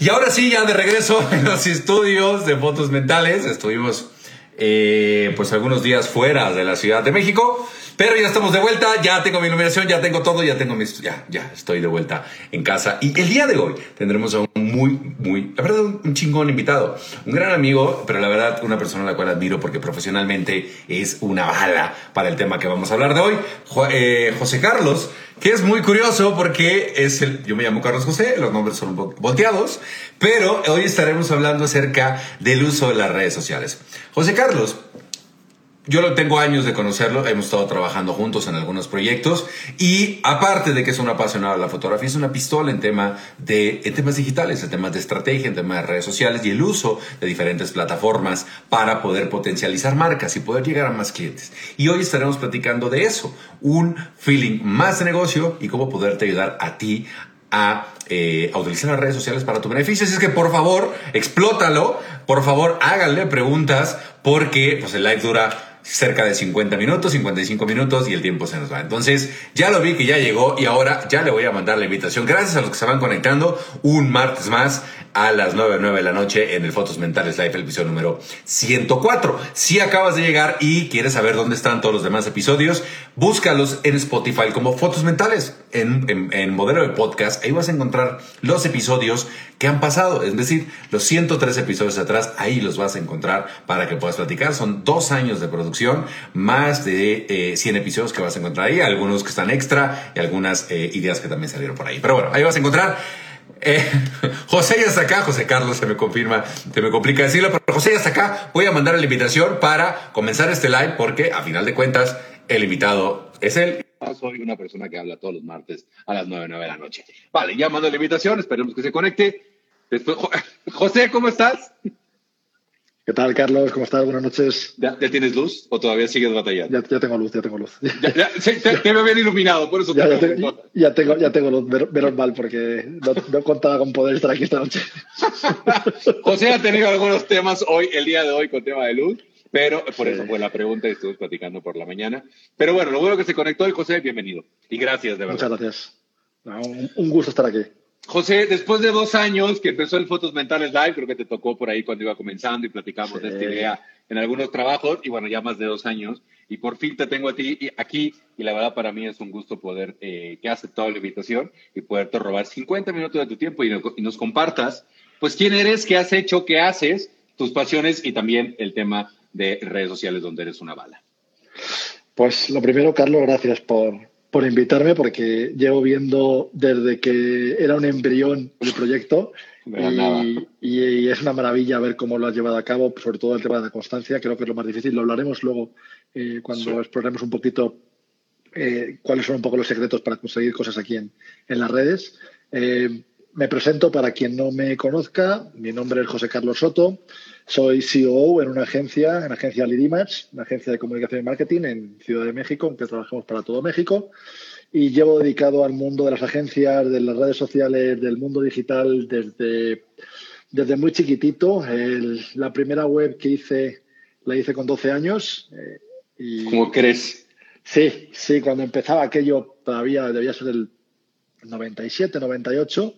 Y ahora sí, ya de regreso en los estudios de fotos mentales. Estuvimos eh, pues algunos días fuera de la Ciudad de México. Pero ya estamos de vuelta, ya tengo mi iluminación, ya tengo todo, ya tengo mis... Ya, ya estoy de vuelta en casa. Y el día de hoy tendremos a un muy, muy... La verdad, un chingón invitado. Un gran amigo, pero la verdad una persona a la cual admiro porque profesionalmente es una bala para el tema que vamos a hablar de hoy. Eh, José Carlos, que es muy curioso porque es el... Yo me llamo Carlos José, los nombres son volteados, pero hoy estaremos hablando acerca del uso de las redes sociales. José Carlos yo lo tengo años de conocerlo, hemos estado trabajando juntos en algunos proyectos y aparte de que es un apasionado de la fotografía, es una pistola en, tema de, temas digitales, en temas de estrategia, en temas de redes sociales y el uso de diferentes plataformas para poder potencializar marcas y poder llegar a más clientes. Y hoy estaremos platicando de eso, un feeling más de negocio y cómo poderte ayudar a ti a, eh, utilizar las redes sociales para tu beneficio. Así es que por favor, explótalo. Por favor, háganle preguntas porque pues, el live dura cerca de 50 minutos, 55 minutos y el tiempo se nos va. Entonces, ya lo vi que ya llegó y ahora ya le voy a mandar la invitación. Gracias a los que se van conectando un martes más a las 9, 9 de la noche en el Fotos Mentales Live, el episodio número 104. Si acabas de llegar y quieres saber dónde están todos los demás episodios, búscalos en Spotify como Fotos Mentales, en, en, modelo de podcast. Ahí vas a encontrar los episodios que han pasado, es decir, los 103 episodios atrás, ahí los vas a encontrar para que puedas platicar. Son dos años de producción, más de 100 eh, episodios que vas a encontrar ahí, algunos que están extra y algunas eh, ideas que también salieron por ahí. Pero bueno, ahí vas a encontrar eh, José ya está acá, José Carlos se me confirma, se me complica decirlo, pero José ya está acá. Voy a mandar la invitación para comenzar este live porque a final de cuentas el invitado es él. Soy una persona que habla todos los martes a las 9, 9 de la noche. Vale, ya mando la invitación, esperemos que se conecte. José, ¿cómo estás? ¿Qué tal, Carlos? ¿Cómo estás? Buenas noches. ¿Ya, tienes luz o todavía sigues batallando? Ya, ya tengo luz, ya tengo luz. Ya, te, veo bien iluminado, por eso ya, tengo, ya, tengo, ya tengo luz, menos mal, porque no, no, contaba con poder estar aquí esta noche. José ha tenido algunos temas hoy, el día de hoy, con tema de luz, pero por eso fue la pregunta y estuvimos platicando por la mañana. Pero bueno, lo bueno que se conectó hoy, José, bienvenido. Y gracias, de verdad. Muchas gracias. un, un gusto estar aquí. José, después de dos años que empezó el Fotos Mentales Live, creo que te tocó por ahí cuando iba comenzando y platicamos de esta idea en algunos trabajos, y bueno, ya más de dos años, y por fin te tengo a ti aquí, y la verdad para mí es un gusto poder eh, que has aceptado la invitación y poderte robar 50 minutos de tu tiempo y, y nos compartas, pues quién eres, qué has hecho, qué haces, tus pasiones y también el tema de redes sociales donde eres una bala. Pues lo primero, Carlos, gracias por, por invitarme, porque llevo viendo desde que era un embrión el proyecto y, y, es una maravilla ver cómo lo has llevado a cabo, sobre todo el tema de la constancia, creo que es lo más difícil. Lo hablaremos luego eh, cuando exploremos un poquito eh, cuáles son un poco los secretos para conseguir cosas aquí en, en las redes. Eh, me presento para quien no me conozca. Mi nombre es José Carlos Soto. Soy CEO en una agencia, en la agencia Lidimatch, una agencia de comunicación y marketing en Ciudad de México, en que trabajamos para todo México. Y llevo dedicado al mundo de las agencias, de las redes sociales, del mundo digital desde, desde muy chiquitito. la primera web que hice la hice con 12 años. Eh, y, ¿Cómo crees? Sí, sí, cuando empezaba aquello todavía debía ser el 97, 98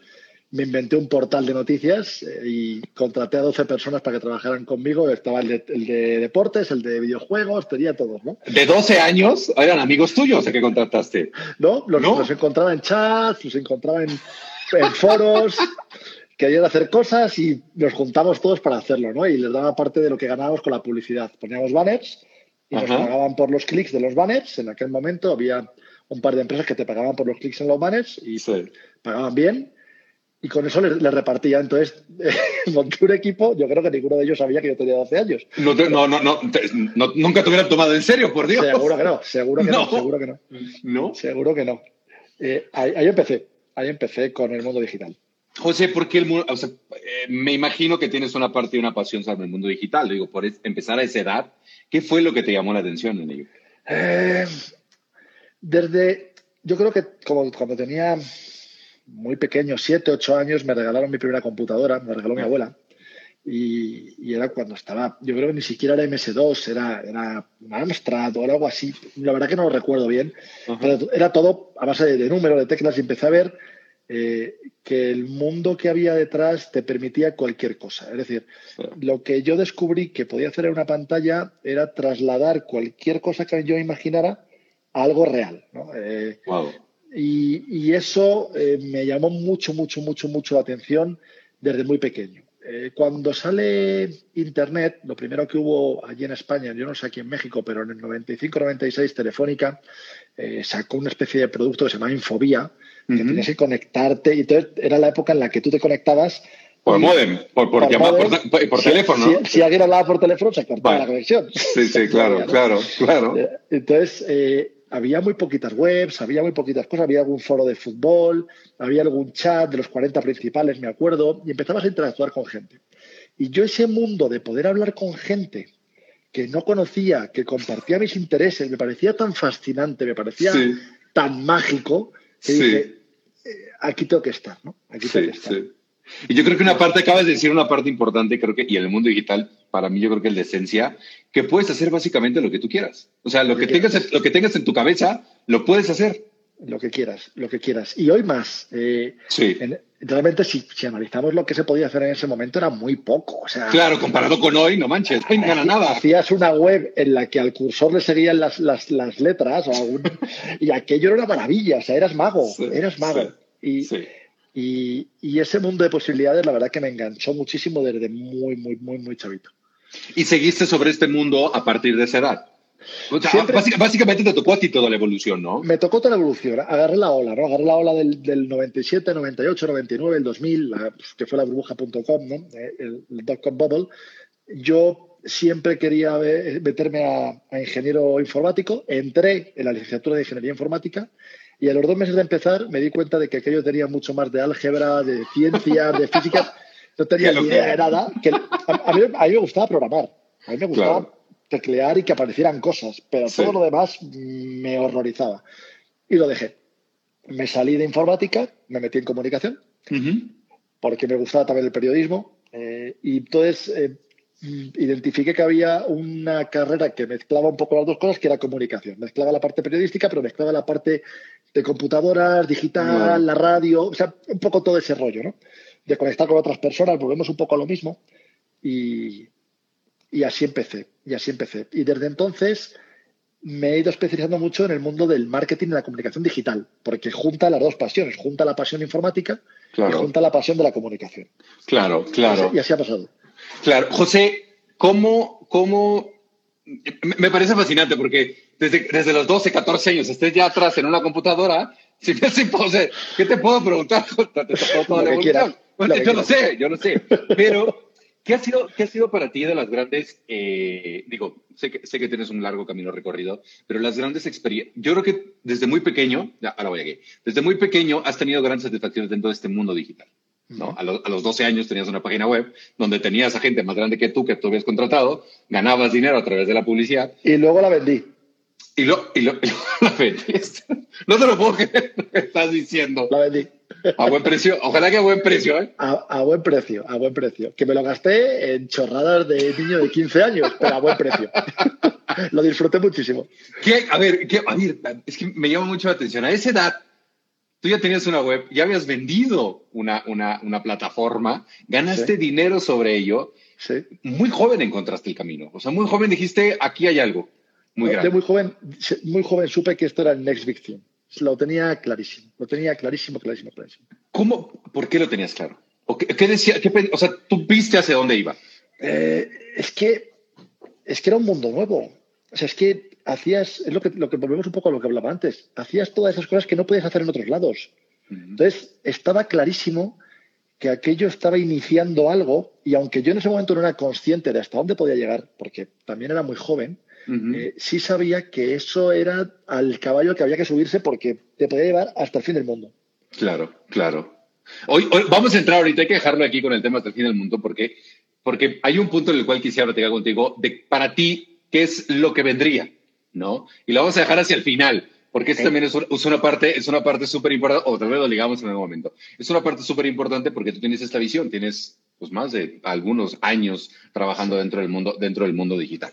me inventé un portal de noticias eh, y contraté a 12 personas para que trabajaran conmigo. Estaba el de, deportes, el de videojuegos, tenía todos, ¿no? ¿De 12 años? ¿Eran amigos tuyos a que contrataste? No, los, encontraba en chats, los encontraba en, foros, querían hacer cosas y nos juntamos todos para hacerlo, ¿no? Y les daba parte de lo que ganábamos con la publicidad. Poníamos banners y nos pagaban por los clics de los banners. En aquel momento había un par de empresas que te pagaban por los clics en los banners y pagaban bien y con eso le, repartía. Entonces, monté un equipo, yo creo que ninguno de ellos sabía que yo tenía 12 años. No, no, no, no, nunca te hubieran tomado en serio, por Dios. Seguro que no, seguro que no, seguro que no. ¿No? Seguro que no. Eh, ahí, empecé, ahí empecé con el mundo digital. José, ¿por qué el mundo, o sea, eh, me imagino que tienes una parte y una pasión sobre el mundo digital. Digo, por empezar a esa edad, ¿qué fue lo que te llamó la atención en ello? Eh, desde, yo creo que como cuando tenía muy pequeño, siete, ocho años, me regalaron mi primera computadora, me regaló mi abuela. Y, era cuando estaba, yo creo que ni siquiera era MS2, era, era un Amstrad o algo así. La verdad que no lo recuerdo bien, pero era todo a base de, números, de teclas y empecé a ver eh, que el mundo que había detrás te permitía cualquier cosa. Es decir, lo que yo descubrí que podía hacer en una pantalla era trasladar cualquier cosa que yo imaginara a algo real. Eh, y, eso eh, me llamó mucho, mucho, mucho, mucho la atención desde muy pequeño. Eh, cuando sale Internet, lo primero que hubo allí en España, yo no sé aquí en México, pero en el 95-96 Telefónica eh, sacó una especie de producto que se llama Infobía, que tenías que conectarte, y era la época en la que tú te conectabas por modem, por, por, por, teléfono. Si, alguien hablaba por teléfono, se cortaba la conexión. Sí, sí, claro, claro, claro. Entonces, había muy poquitas webs, había muy poquitas cosas, había algún foro de fútbol, había algún chat de los 40 principales, me acuerdo, y empezabas a interactuar con gente. Y yo ese mundo de poder hablar con gente que no conocía, que compartía mis intereses, me parecía tan fascinante, me parecía tan mágico, que dije, eh, aquí tengo que estar, ¿no? Aquí tengo que estar. Y yo creo que una parte, acabas de decir una parte importante, creo que, y en el mundo digital, para mí yo creo que es la esencia, que puedes hacer básicamente lo que tú quieras. O sea, lo, que, tengas, lo que tengas en tu cabeza, lo puedes hacer. Lo que quieras, lo que quieras. Y hoy más. Eh, sí. realmente, si, analizamos lo que se podía hacer en ese momento, era muy poco. O sea, claro, comparado con hoy, no manches, no gana nada. Hacías una web en la que al cursor le seguían las, las, letras y aquello era una maravilla. O sea, eras mago, eras mago. y, y, ese mundo de posibilidades, la verdad que me enganchó muchísimo desde muy, muy, muy, muy chavito. ¿Y seguiste sobre este mundo a partir de esa edad? básicamente te tocó a ti toda la evolución, ¿no? Me tocó toda la evolución. Agarré la ola, ¿no? Agarré la ola del, del 97, 98, 99, el 2000, que fue la burbuja.com, ¿no? Eh, el, el dot-com bubble. Yo siempre quería meterme a, a, ingeniero informático. Entré en la licenciatura de ingeniería informática y a los dos meses de empezar me di cuenta de que aquello tenía mucho más de álgebra, de ciencias, de física. No tenía ni idea de nada. Que a, mí, me gustaba programar. A mí me gustaba teclear y que aparecieran cosas, pero todo lo demás me horrorizaba. Y lo dejé. Me salí de informática, me metí en comunicación, porque me gustaba también el periodismo. Eh, y entonces eh, identifiqué que había una carrera que mezclaba un poco las dos cosas, que era comunicación. Mezclaba la parte periodística, pero mezclaba la parte de computadoras, digital, la radio, o sea, un poco todo ese rollo, ¿no? De conectar con otras personas, volvemos un poco a lo mismo. Y, y así empecé, y así empecé. Y desde entonces me he ido especializando mucho en el mundo del marketing y la comunicación digital, porque junta las dos pasiones, junta la pasión informática y junta la pasión de la comunicación. Claro, claro. Y así ha pasado. Claro. José, ¿cómo, cómo me parece fascinante porque desde, desde los 12, 14 años estés ya atrás en una computadora, si me hace ¿qué te puedo preguntar? yo lo sé, yo lo sé. Pero, ¿qué ha sido, qué ha sido para ti de las grandes, eh, digo, sé que, sé que tienes un largo camino recorrido, pero las grandes experiencias, yo creo que desde muy pequeño, ya, ahora voy aquí, desde muy pequeño has tenido grandes satisfacciones dentro de este mundo digital. ¿no? A, los 12 años tenías una página web donde tenías a gente más grande que tú que tú habías contratado, ganabas dinero a través de la publicidad. Y luego la vendí. Y, lo, y, lo, la vendiste. No te lo puedo creer lo que estás diciendo. La vendí. A buen precio, ojalá que a buen precio, ¿eh? A, buen precio, a buen precio. Que me lo gasté en chorradas de niño de 15 años, pero a buen precio. lo disfruté muchísimo. ¿Qué? A ver, ¿qué? a ver, es que me llama mucho la atención. A esa edad, tú ya tenías una web, ya habías vendido una, una, una plataforma, ganaste dinero sobre ello. Sí. Muy joven encontraste el camino. O sea, muy joven dijiste, aquí hay algo. Muy grande. De muy joven, muy joven supe que esto era el Next Big Thing. Lo tenía clarísimo. Lo tenía clarísimo, clarísimo, clarísimo. ¿Cómo? ¿Por qué lo tenías claro? ¿O qué, decía? o sea, tú viste hacia dónde iba. Eh, es que es que era un mundo nuevo. O sea, es que hacías, es lo que, lo que volvemos un poco a lo que hablaba antes, hacías todas esas cosas que no podías hacer en otros lados. Entonces, estaba clarísimo que aquello estaba iniciando algo y aunque yo en ese momento no era consciente de hasta dónde podía llegar, porque también era muy joven, eh, sí sabía que eso era al caballo que había que subirse porque te podía llevar hasta el fin del mundo. Claro, claro. Hoy, hoy, vamos a entrar ahorita, hay que dejarlo aquí con el tema hasta el fin del mundo, porque, porque hay un punto en el cual quisiera platicar contigo de para ti, ¿qué es lo que vendría? ¿No? Y lo vamos a dejar hacia el final, porque esto también es, es, una parte, es una parte súper importante, o tal vez lo ligamos en algún momento. Es una parte súper importante porque tú tienes esta visión, tienes pues más de algunos años trabajando dentro del mundo, dentro del mundo digital.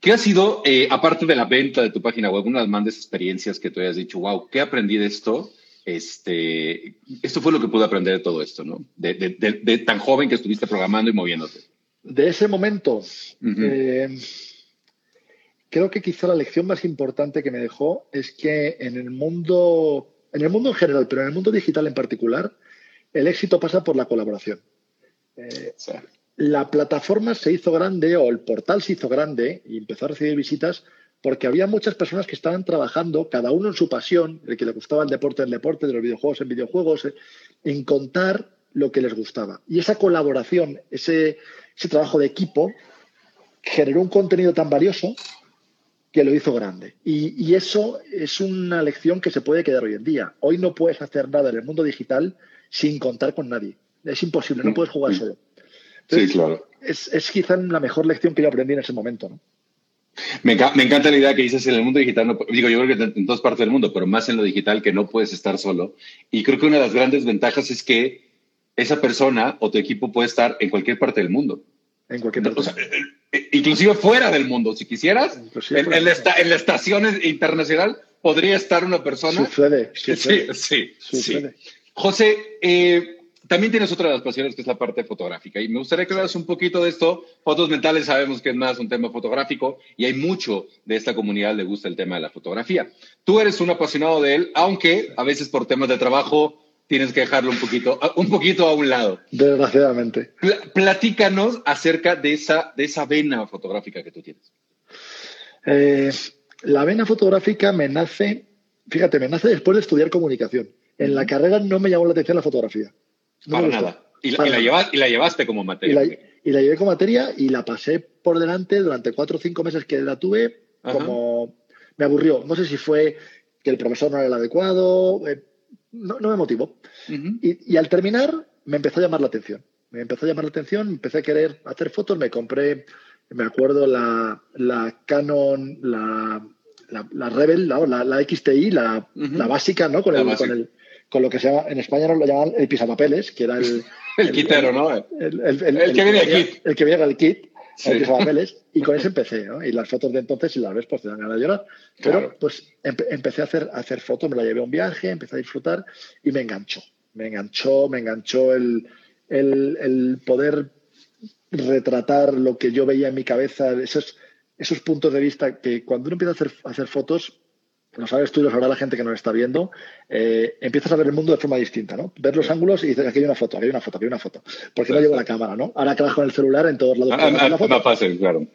¿Qué ha sido, eh, aparte de la venta de tu página web, una de las más experiencias que tú hayas dicho, wow, ¿qué aprendí de esto? Este, esto fue lo que pude aprender de todo esto, ¿no? De, de, de, de tan joven que estuviste programando y moviéndote. De ese momento, uh -huh. eh, creo que quizá la lección más importante que me dejó es que en el mundo, en el mundo en general, pero en el mundo digital en particular, el éxito pasa por la colaboración. Eh, sí. La plataforma se hizo grande o el portal se hizo grande y empezó a recibir visitas porque había muchas personas que estaban trabajando, cada uno en su pasión, el que le gustaba el deporte en deporte, de los videojuegos en videojuegos, en contar lo que les gustaba. Y esa colaboración, ese, ese trabajo de equipo, generó un contenido tan valioso que lo hizo grande. Y, y, eso es una lección que se puede quedar hoy en día. Hoy no puedes hacer nada en el mundo digital sin contar con nadie. Es imposible, no puedes jugar solo. Entonces, sí, claro. Es, es, quizá la mejor lección que yo aprendí en ese momento. ¿no? Me, me, encanta la idea que dices en el mundo digital, no, digo, yo creo que en todas partes del mundo, pero más en lo digital, que no puedes estar solo. Y creo que una de las grandes ventajas es que esa persona o tu equipo puede estar en cualquier parte del mundo. En cualquier parte. O sea, inclusive fuera del mundo, si quisieras, en, en, la esta, en, la estación internacional podría estar una persona. Sucede. sucede. Sí, sí, sucede. sí. José, eh, también tienes otra de las pasiones que es la parte fotográfica y me gustaría que hablas un poquito de esto. Fotos mentales sabemos que es más un tema fotográfico y hay mucho de esta comunidad le gusta el tema de la fotografía. Tú eres un apasionado de él, aunque a veces por temas de trabajo tienes que dejarlo un poquito, un poquito a un lado. Desgraciadamente. Pl platícanos acerca de esa, de esa vena fotográfica que tú tienes. Eh, la vena fotográfica me nace, fíjate, me nace después de estudiar comunicación. En la carrera no me llamó la atención la fotografía. No Para nada. Y, Para y, la llevas, y, la llevaste como materia. Y la, y la, llevé como materia y la pasé por delante durante cuatro o cinco meses que la tuve, Ajá. como me aburrió. No sé si fue que el profesor no era el adecuado, eh, no, no, me motivó. Uh -huh. y, y, al terminar me empezó a llamar la atención. Me empezó a llamar la atención, empecé a querer hacer fotos, me compré, me acuerdo, la, la Canon, la, la, la Rebel, la, la, XTI, la, uh -huh. la, básica, ¿no? Con el, con el, con lo que se llama, en España nos lo llaman el pisapapeles, que era el... el, quitero, ¿no? El, que viene el kit. El que viene el kit, sí. el pisapapeles, y con ese empecé, ¿no? Y las fotos de entonces, si las ves, pues te dan ganas de llorar. Pero, claro. pues, empe empecé a hacer, a hacer fotos, me la llevé a un viaje, empecé a disfrutar, y me enganchó. Me enganchó, me enganchó el, el, el poder retratar lo que yo veía en mi cabeza, esos, esos puntos de vista que cuando uno empieza a hacer, a hacer fotos, lo sabes tú y lo sabrá la gente que nos está viendo, eh, empiezas a ver el mundo de forma distinta, ¿no? Ver los ángulos y dices, aquí hay una foto, aquí hay una foto, aquí hay una foto. Porque no llevo la cámara, ¿no? Ahora trabajo con el celular en todos lados. Ah, ah, más fácil, claro.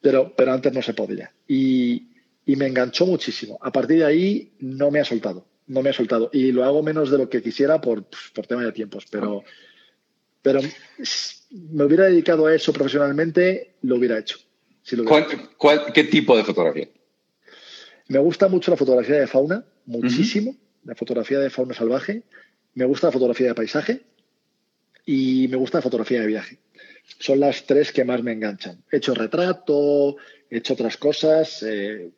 Pero, pero antes no se podía. Y, y me enganchó muchísimo. A partir de ahí no me ha soltado, no me ha soltado. Y lo hago menos de lo que quisiera por, por tema de tiempos, pero, pero me hubiera dedicado a eso profesionalmente, lo hubiera hecho. Si lo hubiera ¿Cuál, ¿Cuál, ¿Qué tipo de fotografía? Me gusta mucho la fotografía de fauna, muchísimo, uh -huh. la fotografía de fauna salvaje. Me gusta la fotografía de paisaje y me gusta la fotografía de viaje. Son las tres que más me enganchan. He hecho retrato, he hecho otras cosas, eh,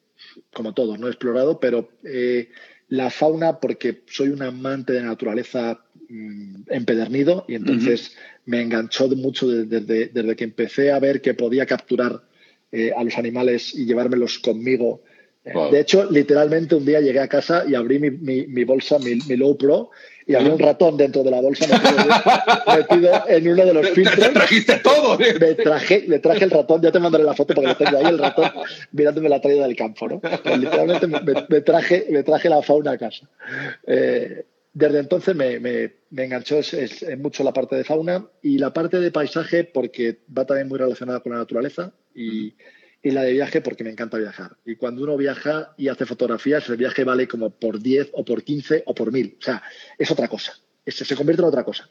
como todo, no he explorado, pero eh, la fauna, porque soy un amante de la naturaleza mmm, empedernido y entonces uh -huh. me enganchó mucho desde, desde, desde, que empecé a ver que podía capturar eh, a los animales y llevármelos conmigo Wow. De hecho, literalmente un día llegué a casa y abrí mi, mi, mi bolsa, mi, mi, Low Pro, y había un ratón dentro de la bolsa metido, metido en uno de los filtros. Te trajiste todo. ¿eh? Me traje, le traje el ratón, ya te mandaré la foto porque lo tengo ahí, el ratón mirándome la traída del campo. ¿no? Pues literalmente me, me, traje, me traje la fauna a casa. Eh, desde entonces me, me, me enganchó es, es, es, mucho la parte de fauna y la parte de paisaje porque va también muy relacionada con la naturaleza y y la de viaje porque me encanta viajar. Y cuando uno viaja y hace fotografías, el viaje vale como por 10 o por 15 o por 1000. O sea, es otra cosa. Es, se convierte en otra cosa.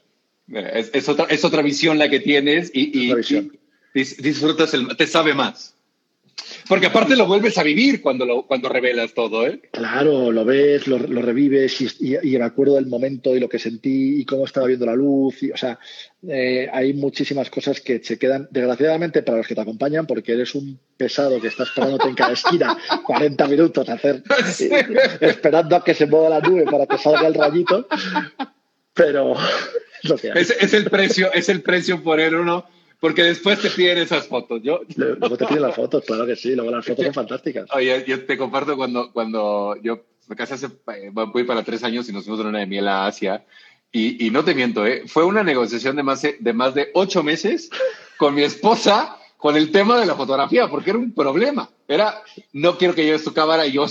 Es, es, otra, es otra visión la que tienes y, y, y disfrutas, el, te sabe más. Porque aparte lo vuelves a vivir cuando, lo, cuando revelas todo, ¿eh? Claro, lo ves, lo, lo revives y, y, y, me acuerdo del momento y lo que sentí y cómo estaba viendo la luz. Y, o sea, eh, hay muchísimas cosas que se quedan, desgraciadamente, para los que te acompañan, porque eres un pesado que está esperándote en cada esquina 40 minutos a hacer, sí. esperando a que se mueva la nube para que salga el rayito. Pero es, es, el precio, es el precio por el uno porque después te piden esas fotos. Yo, luego te piden las fotos, claro que sí. Luego las fotos son fantásticas. Oye, yo te comparto cuando, cuando yo me casé hace, voy para tres años y nos fuimos de una de miel a Asia. Y, y, no te miento, ¿eh? fue una negociación de más de, de más de ocho meses con mi esposa con el tema de la fotografía, porque era un problema. Era, no quiero que lleves tu cámara y yo,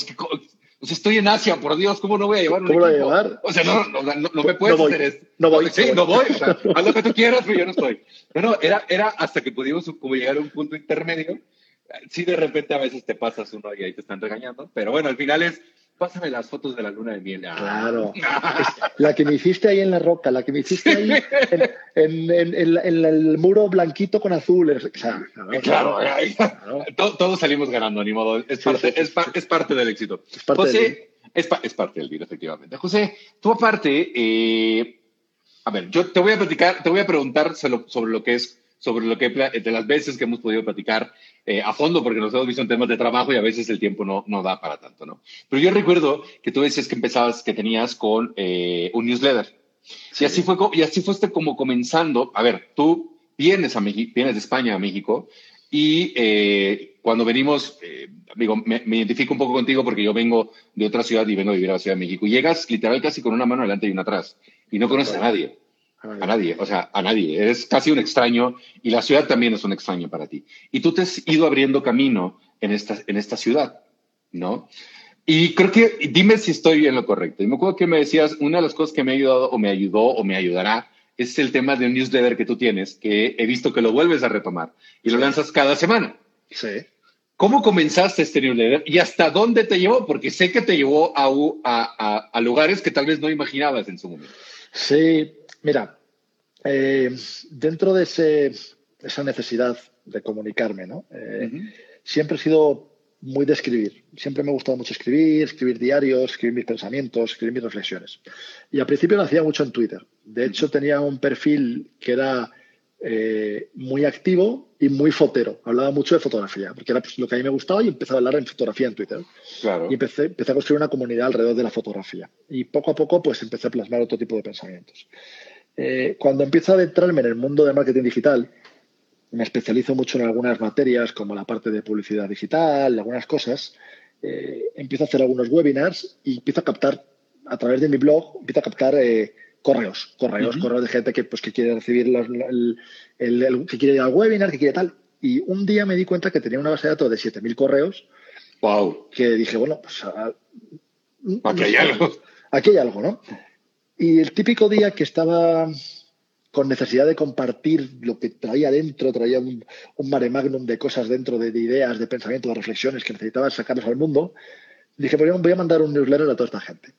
es que, o sea, estoy en Asia, por Dios, ¿cómo no voy a llevar un ¿Cómo lo voy a llevar? O sea, no, no, no, no me puedes no hacer esto. No voy. Sí, no voy. O sea, haz lo que tú quieras, pero yo no estoy. No, no, era, era hasta que pudimos como llegar a un punto intermedio. Sí, de repente a veces te pasas uno y ahí te están regañando, pero bueno, al final es, pásame las fotos de la luna de miel. Ah. Claro. la que me hiciste ahí en la roca, la que me hiciste ahí en, en, en, en, en el muro blanquito con azul. Claro, claro, claro. Todos, todos salimos ganando, ni modo. Es parte, sí, sí, es, es, parte del éxito. Es parte José, del... es, pa es, parte del video, efectivamente. José, tú aparte, eh, a ver, yo te voy a platicar, te voy a preguntar sobre lo que es sobre lo que de las veces que hemos podido platicar eh, a fondo, porque nos hemos visto en temas de trabajo y a veces el tiempo no, no da para tanto, ¿no? Pero yo recuerdo que tú decías que empezabas, que tenías con eh, un newsletter. Sí. Y así fue, y así fuiste como comenzando. A ver, tú vienes, a México, vienes de España a México y eh, cuando venimos, eh, digo, me, me, identifico un poco contigo porque yo vengo de otra ciudad y vengo a vivir a la Ciudad de México. Y llegas literal casi con una mano adelante y una atrás y no conoces a nadie. A nadie, o sea, a nadie. Eres casi un extraño y la ciudad también es un extraño para ti. Y tú te has ido abriendo camino en esta, en esta ciudad, ¿no? Y creo que, dime si estoy en lo correcto. Y me acuerdo que me decías, una de las cosas que me ha ayudado o me ayudó o me ayudará es el tema de un newsletter que tú tienes, que he visto que lo vuelves a retomar y lo lanzas cada semana. Sí. ¿Cómo comenzaste este newsletter y hasta dónde te llevó? Porque sé que te llevó a, a, a, a lugares que tal vez no imaginabas en su momento. Sí, Mira, eh, dentro de ese, esa necesidad de comunicarme, ¿no? Eh, uh -huh. Siempre he sido muy de escribir. Siempre me ha gustado mucho escribir, escribir diarios, escribir mis pensamientos, escribir mis reflexiones. Y al principio lo hacía mucho en Twitter. De hecho, tenía un perfil que era eh, muy activo y muy fotero. Hablaba mucho de fotografía, porque era pues, lo que a mí me gustaba y empecé a hablar en fotografía en Twitter. Claro. Y empecé, empecé a construir una comunidad alrededor de la fotografía. Y poco a poco, pues empecé a plasmar otro tipo de pensamientos. Eh, cuando empiezo a adentrarme en el mundo del marketing digital, me especializo mucho en algunas materias como la parte de publicidad digital, algunas cosas. Eh, empiezo a hacer algunos webinars y empiezo a captar a través de mi blog, empiezo a captar eh, correos, correos, uh -huh. correos de gente que, pues, que quiere recibir los, el, el, el, que quiere ir al webinar, que quiere tal. Y un día me di cuenta que tenía una base de datos de 7.000 correos. Wow. Que dije, bueno, pues. A, aquí hay algo. Aquí hay algo, ¿no? Y el típico día que estaba con necesidad de compartir lo que traía dentro, traía un, un mare magnum de cosas dentro, de, de, ideas, de pensamientos, de reflexiones que necesitaba sacarlos al mundo, dije, pues voy a mandar un newsletter a toda esta gente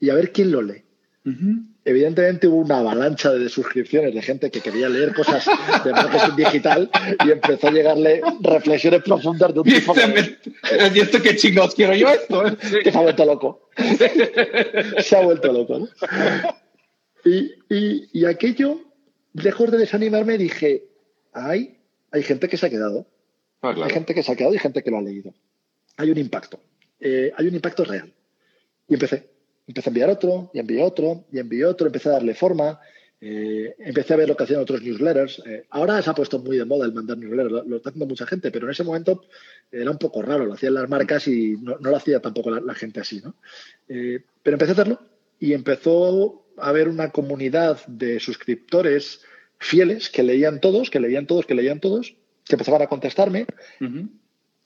y a ver quién lo lee. Uh -huh. Evidentemente hubo una avalancha de suscripciones de gente que quería leer cosas de marketing digital y empezó a llegarle reflexiones profundas de un tipo. ¿Y esto qué chingados quiero yo esto? Que se ha vuelto loco. se ha vuelto loco. ¿no? Y, y, y, aquello, lejos de desanimarme, dije, hay, hay gente que se ha quedado. Ah, claro. Hay gente que se ha quedado y gente que lo ha leído. Hay un impacto. Eh, hay un impacto real. Y empecé. Empecé a enviar otro, y envié otro, y envié otro, empecé a darle forma, eh, empecé a ver lo que hacían otros newsletters. Eh, ahora se ha puesto muy de moda el mandar newsletters, lo, lo, está haciendo mucha gente, pero en ese momento era un poco raro, lo hacían las marcas y no, lo hacía tampoco la, gente así, ¿no? Eh, pero empecé a hacerlo y empezó a haber una comunidad de suscriptores fieles que leían todos, que leían todos, que leían todos, que empezaban a contestarme.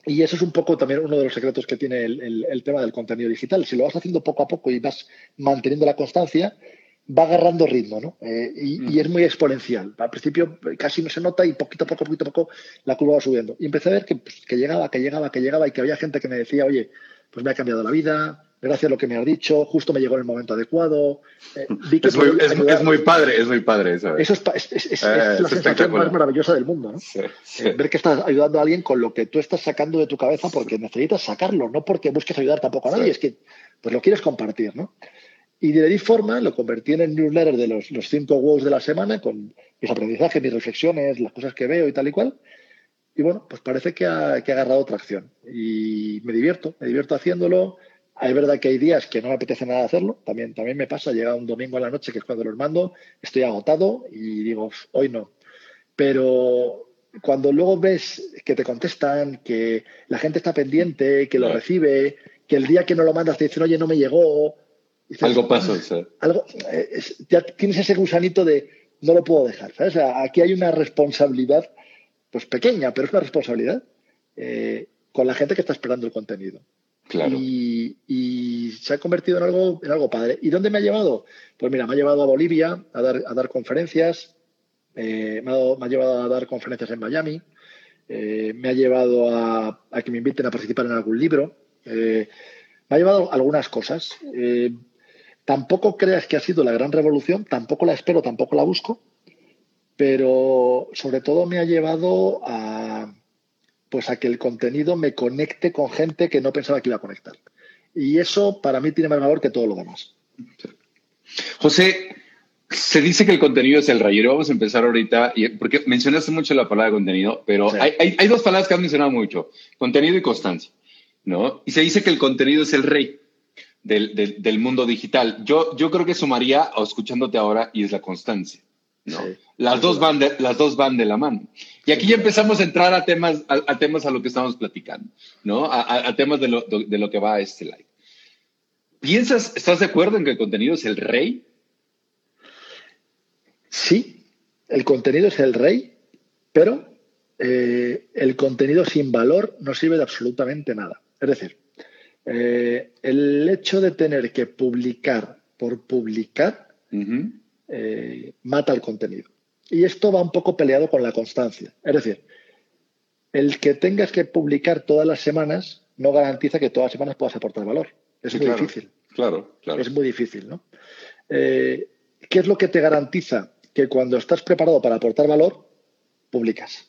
Y eso es un poco también uno de los secretos que tiene el, el, el, tema del contenido digital. Si lo vas haciendo poco a poco y vas manteniendo la constancia, va agarrando ritmo, ¿no? Eh, y, mm. y, es muy exponencial. Al principio casi no se nota y poquito a poco, poquito a poco, la curva va subiendo. Y empecé a ver que, pues, que llegaba, que llegaba, que llegaba y que había gente que me decía, oye, pues me ha cambiado la vida, gracias a lo que me has dicho, justo me llegó en el momento adecuado. Eh, es, muy, es, muy, padre, es muy padre eso. Eso es, es eh, la sensación más maravillosa del mundo, ¿no? Eh, ver que estás ayudando a alguien con lo que tú estás sacando de tu cabeza porque necesitas sacarlo, no porque busques ayudar tampoco a nadie, es que pues lo quieres compartir, ¿no? Y le di forma, lo convertí en el newsletter de los, los cinco wows de la semana con mis aprendizajes, mis reflexiones, las cosas que veo y tal y cual. Y bueno, pues parece que ha, que ha agarrado tracción. Y me divierto, me divierto haciéndolo. Es verdad que hay días que no me apetece nada hacerlo. También, también me pasa, llega un domingo a la noche, que es cuando los mando, estoy agotado y digo, hoy no. Pero cuando luego ves que te contestan, que la gente está pendiente, que lo recibe, que el día que no lo mandas te dicen, oye, no me llegó, algo pasó, Algo, eh, ya tienes ese gusanito de no lo puedo dejar. ¿sabes? aquí hay una responsabilidad, pues pequeña, pero es una responsabilidad eh, con la gente que está esperando el contenido. Y, se ha convertido en algo, en algo padre. ¿Y dónde me ha llevado? Pues mira, me ha llevado a Bolivia a dar, a dar conferencias, eh, me, ha llevado a dar conferencias en Miami, me ha llevado a, a, que me inviten a participar en algún libro. me ha llevado algunas cosas. Tampoco creas que ha sido la gran revolución, tampoco la espero, tampoco la busco, pero sobre todo me ha llevado a pues a que el contenido me conecte con gente que no pensaba que iba a conectar. Y eso para mí tiene más valor que todo lo demás. José, se dice que el contenido es el rey. Vamos a empezar ahorita, porque mencionaste mucho la palabra contenido, pero hay, hay, dos palabras que has mencionado mucho, contenido y constancia, ¿no? Y se dice que el contenido es el rey del, del, mundo digital. Yo, yo creo que sumaría, escuchándote ahora, y es la constancia. ¿No? las, dos van de, las dos van de la mano. Y aquí ya empezamos a entrar a temas a, temas a lo que estamos platicando, ¿no? A, a temas de lo, de lo que va a este live. ¿Piensas, estás de acuerdo en que el contenido es el rey? Sí, el contenido es el rey, pero eh, el contenido sin valor no sirve de absolutamente nada. Es decir, eh, el hecho de tener que publicar por publicar eh, mata el contenido. Y esto va un poco peleado con la constancia. Es decir, el que tengas que publicar todas las semanas no garantiza que todas las semanas puedas aportar valor. Es muy difícil. Claro, claro. Es muy difícil, ¿no? Eh, ¿Qué es lo que te garantiza que cuando estás preparado para aportar valor, publicas?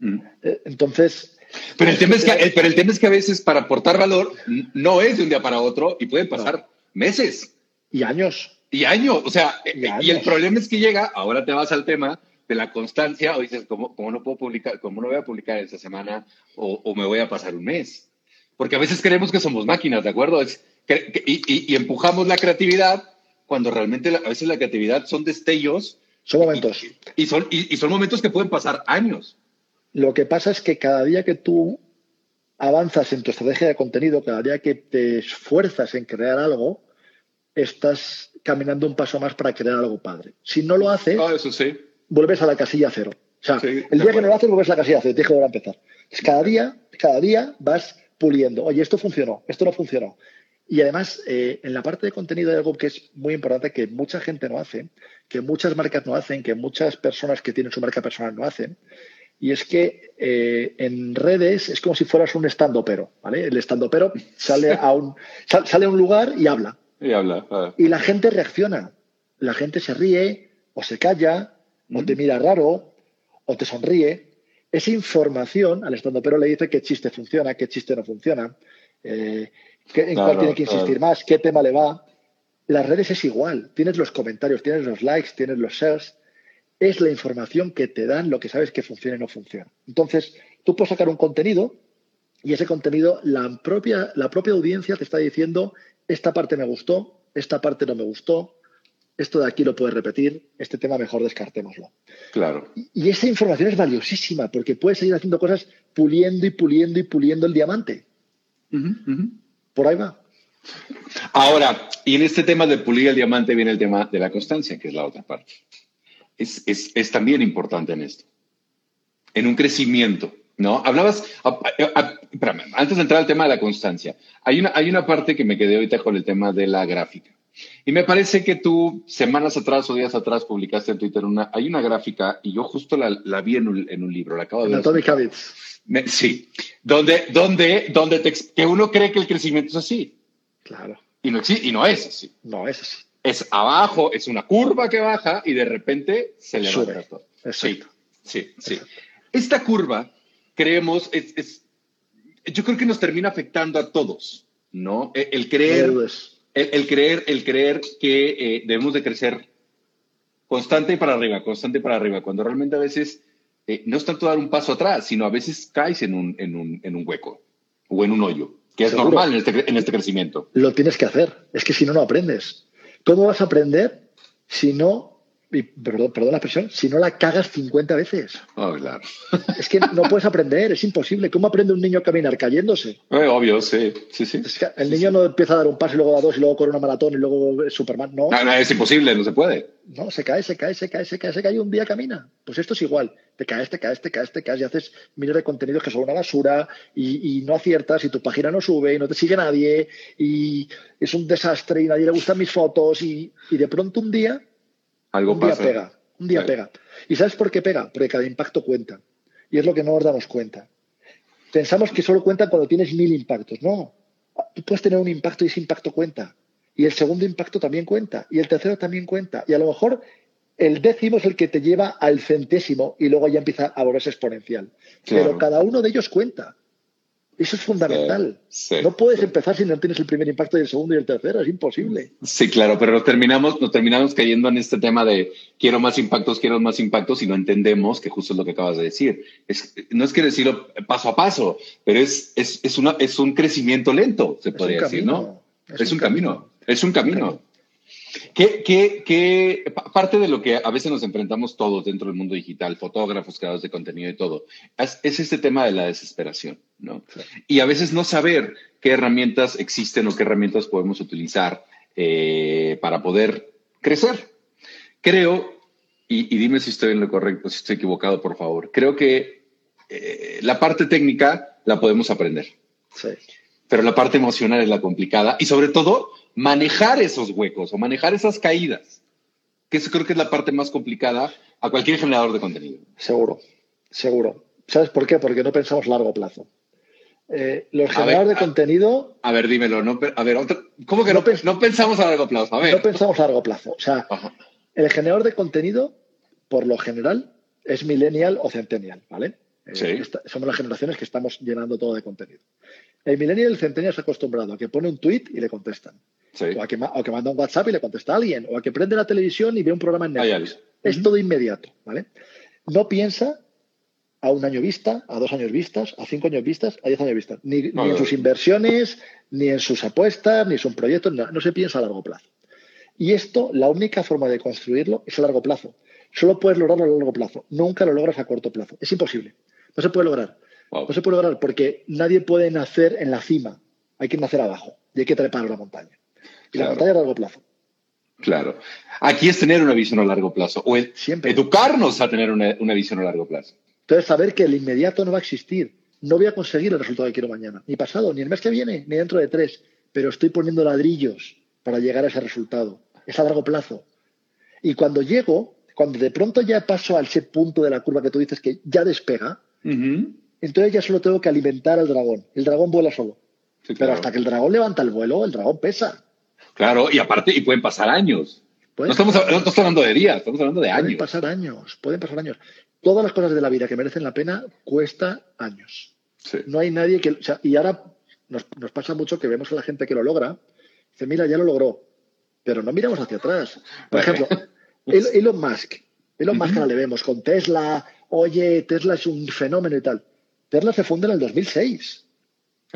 Mm. entonces, pero el, tema es que, pero el tema es que a veces para aportar valor no es de un día para otro y pueden pasar meses. Y años. Y años. O sea, y, el problema es que llega, ahora te vas al tema de la constancia o dices, ¿cómo, cómo no puedo publicar? ¿Cómo no voy a publicar esta semana o, me voy a pasar un mes? Porque a veces creemos que somos máquinas, ¿de acuerdo? Es, y, empujamos la creatividad cuando realmente a veces la creatividad son destellos. Son momentos. Y, son, y son momentos que pueden pasar años. Lo que pasa es que cada día que tú avanzas en tu estrategia de contenido, cada día que te esfuerzas en crear algo, estás caminando un paso más para crear algo padre. Si no lo haces, ah, eso sí. vuelves a la casilla cero. O sea, el día que no lo haces, vuelves a la casilla cero, tienes que volver a empezar. cada día, cada día vas puliendo. Oye, esto funcionó, esto no funcionó. Y además, eh, en la parte de contenido hay algo que es muy importante que mucha gente no hace, que muchas marcas no hacen, que muchas personas que tienen su marca personal no hacen, y es que eh, en redes es como si fueras un estando-pero, ¿vale? El estando-pero sale a un, sale a un lugar y habla. Y habla. Y la gente reacciona. La gente se ríe, o se calla, o te mira raro, o te sonríe. Esa información al estando-pero le dice qué chiste funciona, qué chiste no funciona, eh, en cuál tiene que insistir más, qué tema le va. Las redes es igual. Tienes los comentarios, tienes los likes, tienes los shares es la información que te dan lo que sabes que funciona y no funciona. Entonces, tú puedes sacar un contenido y ese contenido, la propia, la propia audiencia te está diciendo, esta parte me gustó, esta parte no me gustó, esto de aquí lo puedes repetir, este tema mejor descartémoslo. Claro. Y, esa información es valiosísima porque puedes seguir haciendo cosas puliendo y puliendo y puliendo el diamante. Por ahí va. Ahora, y en este tema de pulir el diamante viene el tema de la constancia, que es la otra parte es, es, es también importante en esto, en un crecimiento. ¿no? Hablabas, antes de entrar al tema de la constancia, hay una, hay una parte que me quedé ahorita con el tema de la gráfica. Y me parece que tú, semanas atrás o días atrás, publicaste en Twitter una, hay una gráfica, y yo justo la, la vi en un, en un, libro, la acabo de ver. sí, donde, donde, donde te, que uno cree que el crecimiento es así. Claro. Y no, y no es así. No es así. Es abajo, es una curva que baja y de repente se levanta Sube. todo. Exacto. Sí, sí, sí. Esta curva, creemos, es, es- yo creo que nos termina afectando a todos, ¿no? El, el creer, el, el creer, el creer que eh, debemos de crecer constante para arriba, constante para arriba, cuando realmente a veces eh, no es tanto dar un paso atrás, sino a veces caes en un, en un, en un hueco o en un hoyo, que es Seguro. normal en este, en este crecimiento. Lo tienes que hacer. Es que si no, no aprendes. ¿Cómo vas a aprender si no, y perdón, perdón la expresión, si no la cagas 50 veces? Oh, claro. Es que no puedes aprender, es imposible. ¿Cómo aprende un niño a caminar? Cayéndose. Eh, obvio, sí, sí, sí. Es que el niño no empieza a dar un paso y luego da dos y luego corre una maratón y luego Superman. No, No, no, es imposible, no se puede. no, se cae, se cae, se cae, se cae, se cae y un día camina. Pues esto es igual. Te caes, te caes, te caes, te caes y haces miles de contenidos que son una basura y, y no aciertas y tu página no sube y no te sigue nadie y es un desastre y nadie le gustan mis fotos y, y de pronto un día, Algo un día pega, un día Sí. pega. ¿Y sabes por qué pega? Porque cada impacto cuenta. Y es lo que no nos damos cuenta. Pensamos que solo cuentan cuando tienes mil impactos. No, tú puedes tener un impacto y ese impacto cuenta. Y el segundo impacto también cuenta. Y el tercero también cuenta. Y a lo mejor el décimo es el que te lleva al centésimo y luego ya empieza a volverse exponencial. Claro. Pero cada uno de ellos cuenta. Eso es fundamental. Sí, sí, no puedes sí. empezar si no tienes el primer impacto y el segundo y el tercero. Es imposible. Sí, claro, pero nos terminamos, nos terminamos cayendo en este tema de quiero más impactos, quiero más impactos y no entendemos que justo es lo que acabas de decir. Es, no es que decirlo paso a paso, pero es, es, es, una, es un crecimiento lento, se podría decir. ¿no? Es, un camino, es un camino. ¿Qué, qué, qué, pa- parte de lo que a veces nos enfrentamos todos dentro del mundo digital, fotógrafos, creadores de contenido y todo, es, es este tema de la desesperación, ¿no? Y a veces no saber qué herramientas existen o qué herramientas podemos utilizar eh, para poder crecer. Creo, y, y dime si estoy en lo correcto, si estoy equivocado, por favor, creo que eh, la parte técnica la podemos aprender Sí. pero la parte emocional es la complicada y sobre todo manejar esos huecos o manejar esas caídas, que eso creo que es la parte más complicada a cualquier generador de contenido. Seguro, seguro. ¿Sabes por qué? Porque no pensamos a largo plazo. Eh, los generadores ver, de a- contenido A ver, dímelo, no, a ver, otra- ¿cómo que no, No pens- no pensamos a largo plazo? A ver. no pensamos a largo plazo. O sea, Ajá. el generador de contenido, por lo general, es millennial o centennial, ¿vale? Eh, Sí. esta- somos las generaciones que estamos llenando todo de contenido. El millennial y el centennial está acostumbrado a que pone un tweet y le contestan. Sí. O, a que, ma- o que manda un WhatsApp y le contesta a alguien. O a que prende la televisión y ve un programa en Netflix. Es todo inmediato, ¿vale? No piensa a un año vista, a dos años vistas, a cinco años vistas, a diez años vistas. Ni, en sus inversiones, ni en sus apuestas, ni en sus proyectos, no, no se piensa a largo plazo. Y esto, la única forma de construirlo es a largo plazo. Solo puedes lograrlo a largo plazo. Nunca lo logras a corto plazo. Es imposible. No se puede lograr. Wow. No se puede lograr porque nadie puede nacer en la cima. Hay que nacer abajo y hay que trepar una montaña. Y la montaña a largo plazo. Claro. Aquí es tener una visión a largo plazo o el- Siempre. educarnos a tener una, una visión a largo plazo. Entonces, saber que el inmediato no va a existir. No voy a conseguir el resultado que quiero mañana, ni pasado, ni el mes que viene, ni dentro de tres. Pero estoy poniendo ladrillos para llegar a ese resultado. Es a largo plazo. Y cuando llego, cuando de pronto ya paso a ese punto de la curva que tú dices que ya despega, entonces ya solo tengo que alimentar al dragón. El dragón vuela solo. Sí, Pero hasta que el dragón levanta el vuelo, el dragón pesa. Claro, y aparte, y pueden pasar años. Pueden No estamos, no estamos hablando de días, estamos hablando de Pueden años. pasar años, pueden pasar años. Todas las cosas de la vida que merecen la pena cuesta años. Sí. No hay nadie que... o sea, y ahora nos, nos pasa mucho que vemos a la gente que lo logra, dice, mira, ya lo logró, pero no miramos hacia atrás. Por ejemplo, El- Elon Musk. Elon Musk ahora le vemos con Tesla, oye, Tesla es un fenómeno y tal. Tesla se funda en el 2006.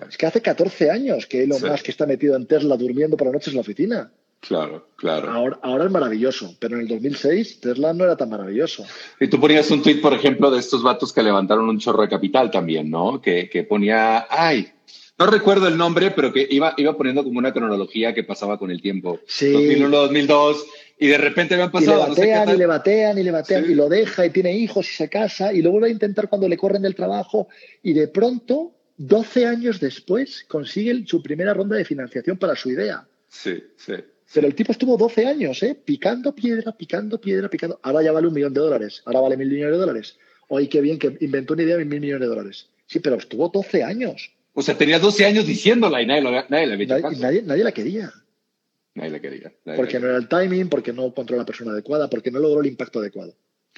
Es que hace 14 años que Elon Sí. Musk está metido en Tesla durmiendo por las noches en la oficina. Claro, claro. Ahora, ahora es maravilloso, pero en el 2006 Tesla no era tan maravilloso. Y tú ponías un tweet, por ejemplo, de estos vatos que levantaron un chorro de capital también, ¿no? Que, que ponía, ay, no recuerdo el nombre, pero que iba, iba poniendo como una cronología que pasaba con el tiempo. Sí. 2001, 2002, y de repente me han Y le pasado, no sé qué batean, y le batean, y le batean, Sí. y lo deja, y tiene hijos, y se casa, y lo vuelve a intentar cuando le corren del trabajo, y de pronto, 12 años después, consigue su primera ronda de financiación para su idea. Sí, sí. Pero el tipo estuvo 12 años, ¿eh? Picando piedra, picando piedra, picando. Ahora ya vale un millón de dólares, ahora vale mil millones de dólares. Oye, qué bien que inventó una idea de mil millones de dólares. Sí, pero estuvo 12 años. O sea, tenía 12 años diciéndola y nadie, lo, nadie la había hecho Nadie, caso. nadie, nadie la quería. Nadie la quería. nadie Porque la no era el timing, porque no encontró la persona adecuada, porque no logró el impacto adecuado.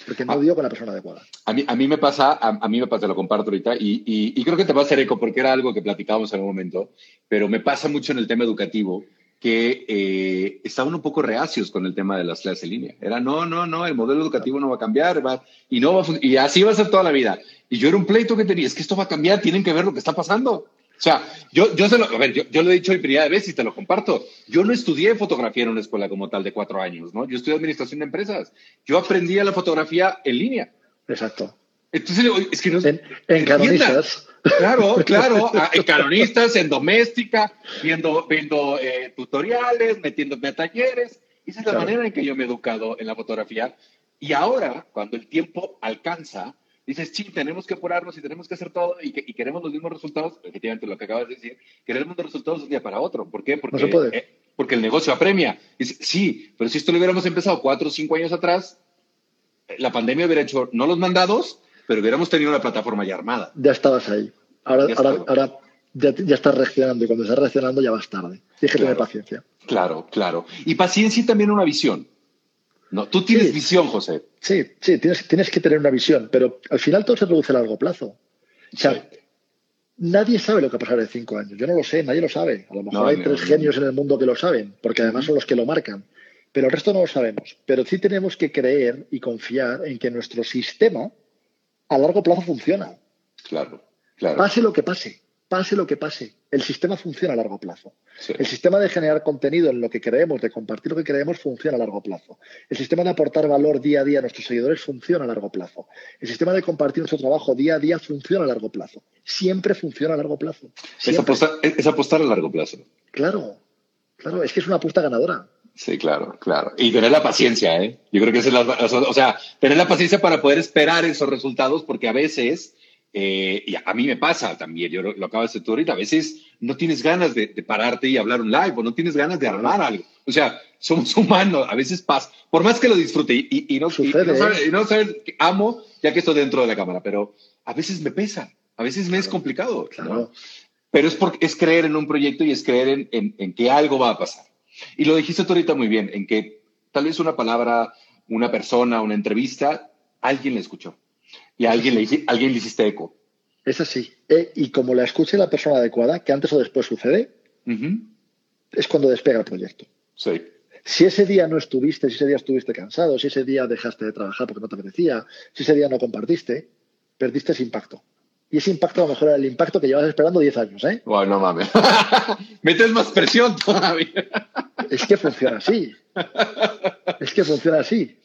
Porque no Ah. dio con la persona adecuada. A mí, a mí me pasa, a, a mí me pasa, lo comparto ahorita, y, y- y creo que te va a hacer eco porque era algo que platicábamos en un momento, pero me pasa mucho en el tema educativo que eh, estaban un poco reacios con el tema de las clases en línea. Era, no, no, no, el modelo educativo no va a cambiar, va, y, no va a y así va a ser toda la vida. Y yo era un pleito que tenía, es que esto va a cambiar, tienen que ver lo que está pasando. O sea, yo, yo, se lo, a ver, yo, yo lo he dicho infinidad de veces y te lo comparto. Yo no estudié fotografía en una escuela como tal de cuatro años, ¿no? Yo estudié administración de empresas. Yo aprendí a la fotografía en línea. Exacto. Entonces, es que no En, en canonistas. Claro, claro, en canonistas, en doméstica, viendo, viendo eh, tutoriales, metiéndome a talleres. Esa es la Claro. manera en que yo me he educado en la fotografía. Y ahora, cuando el tiempo alcanza, dices, sí, tenemos que apurarnos y tenemos que hacer todo y, que, y queremos los mismos resultados, efectivamente lo que acabas de decir, queremos los resultados de un día para otro. ¿Por qué? Porque, se puede. eh, porque el negocio apremia. Dices, sí, pero si esto lo hubiéramos empezado cuatro o cinco años atrás, la pandemia hubiera hecho no los mandados, pero hubiéramos tenido una plataforma ya armada. Ya estabas ahí. Ahora, Ya ahora, ya, ya estás reaccionando y cuando estás reaccionando ya vas tarde. Tienes que tener Claro. paciencia. Claro, claro. Y paciencia y también una visión. No, tú tienes Sí. visión, José. Sí, sí, tienes, tienes que tener una visión, pero al final todo se reduce a largo plazo. O sea, Sí. nadie sabe lo que va a pasar en cinco años. Yo no lo sé, nadie lo sabe. A lo mejor No, hay no, tres genios en el mundo que lo saben, porque además son los que lo marcan. Pero el resto no lo sabemos. Pero sí tenemos que creer y confiar en que nuestro sistema a largo plazo funciona. Claro, claro. Pase lo que pase, pase lo que pase, el sistema funciona a largo plazo. Sí. El sistema de generar contenido en lo que creemos, de compartir lo que creemos, funciona a largo plazo. El sistema de aportar valor día a día a nuestros seguidores funciona a largo plazo. El sistema de compartir nuestro trabajo día a día funciona a largo plazo. Siempre funciona a largo plazo. Es apostar, es es apostar a largo plazo. Claro, claro, es que es una apuesta ganadora. Sí, claro, claro. Y tener la paciencia, ¿eh? Yo creo que esa es la, o sea, tener la paciencia para poder esperar esos resultados, porque a veces, eh, y a mí me pasa también, yo lo, lo acabo de decir tú ahorita, a veces no tienes ganas de, de pararte y hablar un live, o no tienes ganas de armar algo. O sea, somos humanos, a veces pasa, por más que lo disfrute y, y- y no, y Sucede, no sabes, ¿eh? y no sabes que amo, ya que estoy dentro de la cámara, pero a veces me pesa, a veces me es complicado. ¿no? Pero es, porque, es creer en un proyecto y es creer en, en- en que algo va a pasar. Y lo dijiste tú ahorita muy bien, en que tal vez una palabra, una persona, una entrevista, alguien le escuchó. Y a alguien le, alguien le hiciste eco. Es así. Eh, y como la escuche la persona adecuada, que antes o después sucede, es cuando despega el proyecto. Sí, Si ese día no estuviste, si ese día estuviste cansado, si ese día dejaste de trabajar porque no te apetecía, si ese día no compartiste, perdiste ese impacto. Y ese impacto a lo mejor era el impacto que llevas esperando 10 años, ¿eh? bueno, no mames. Metes más presión todavía. Es que funciona así. Es que funciona así.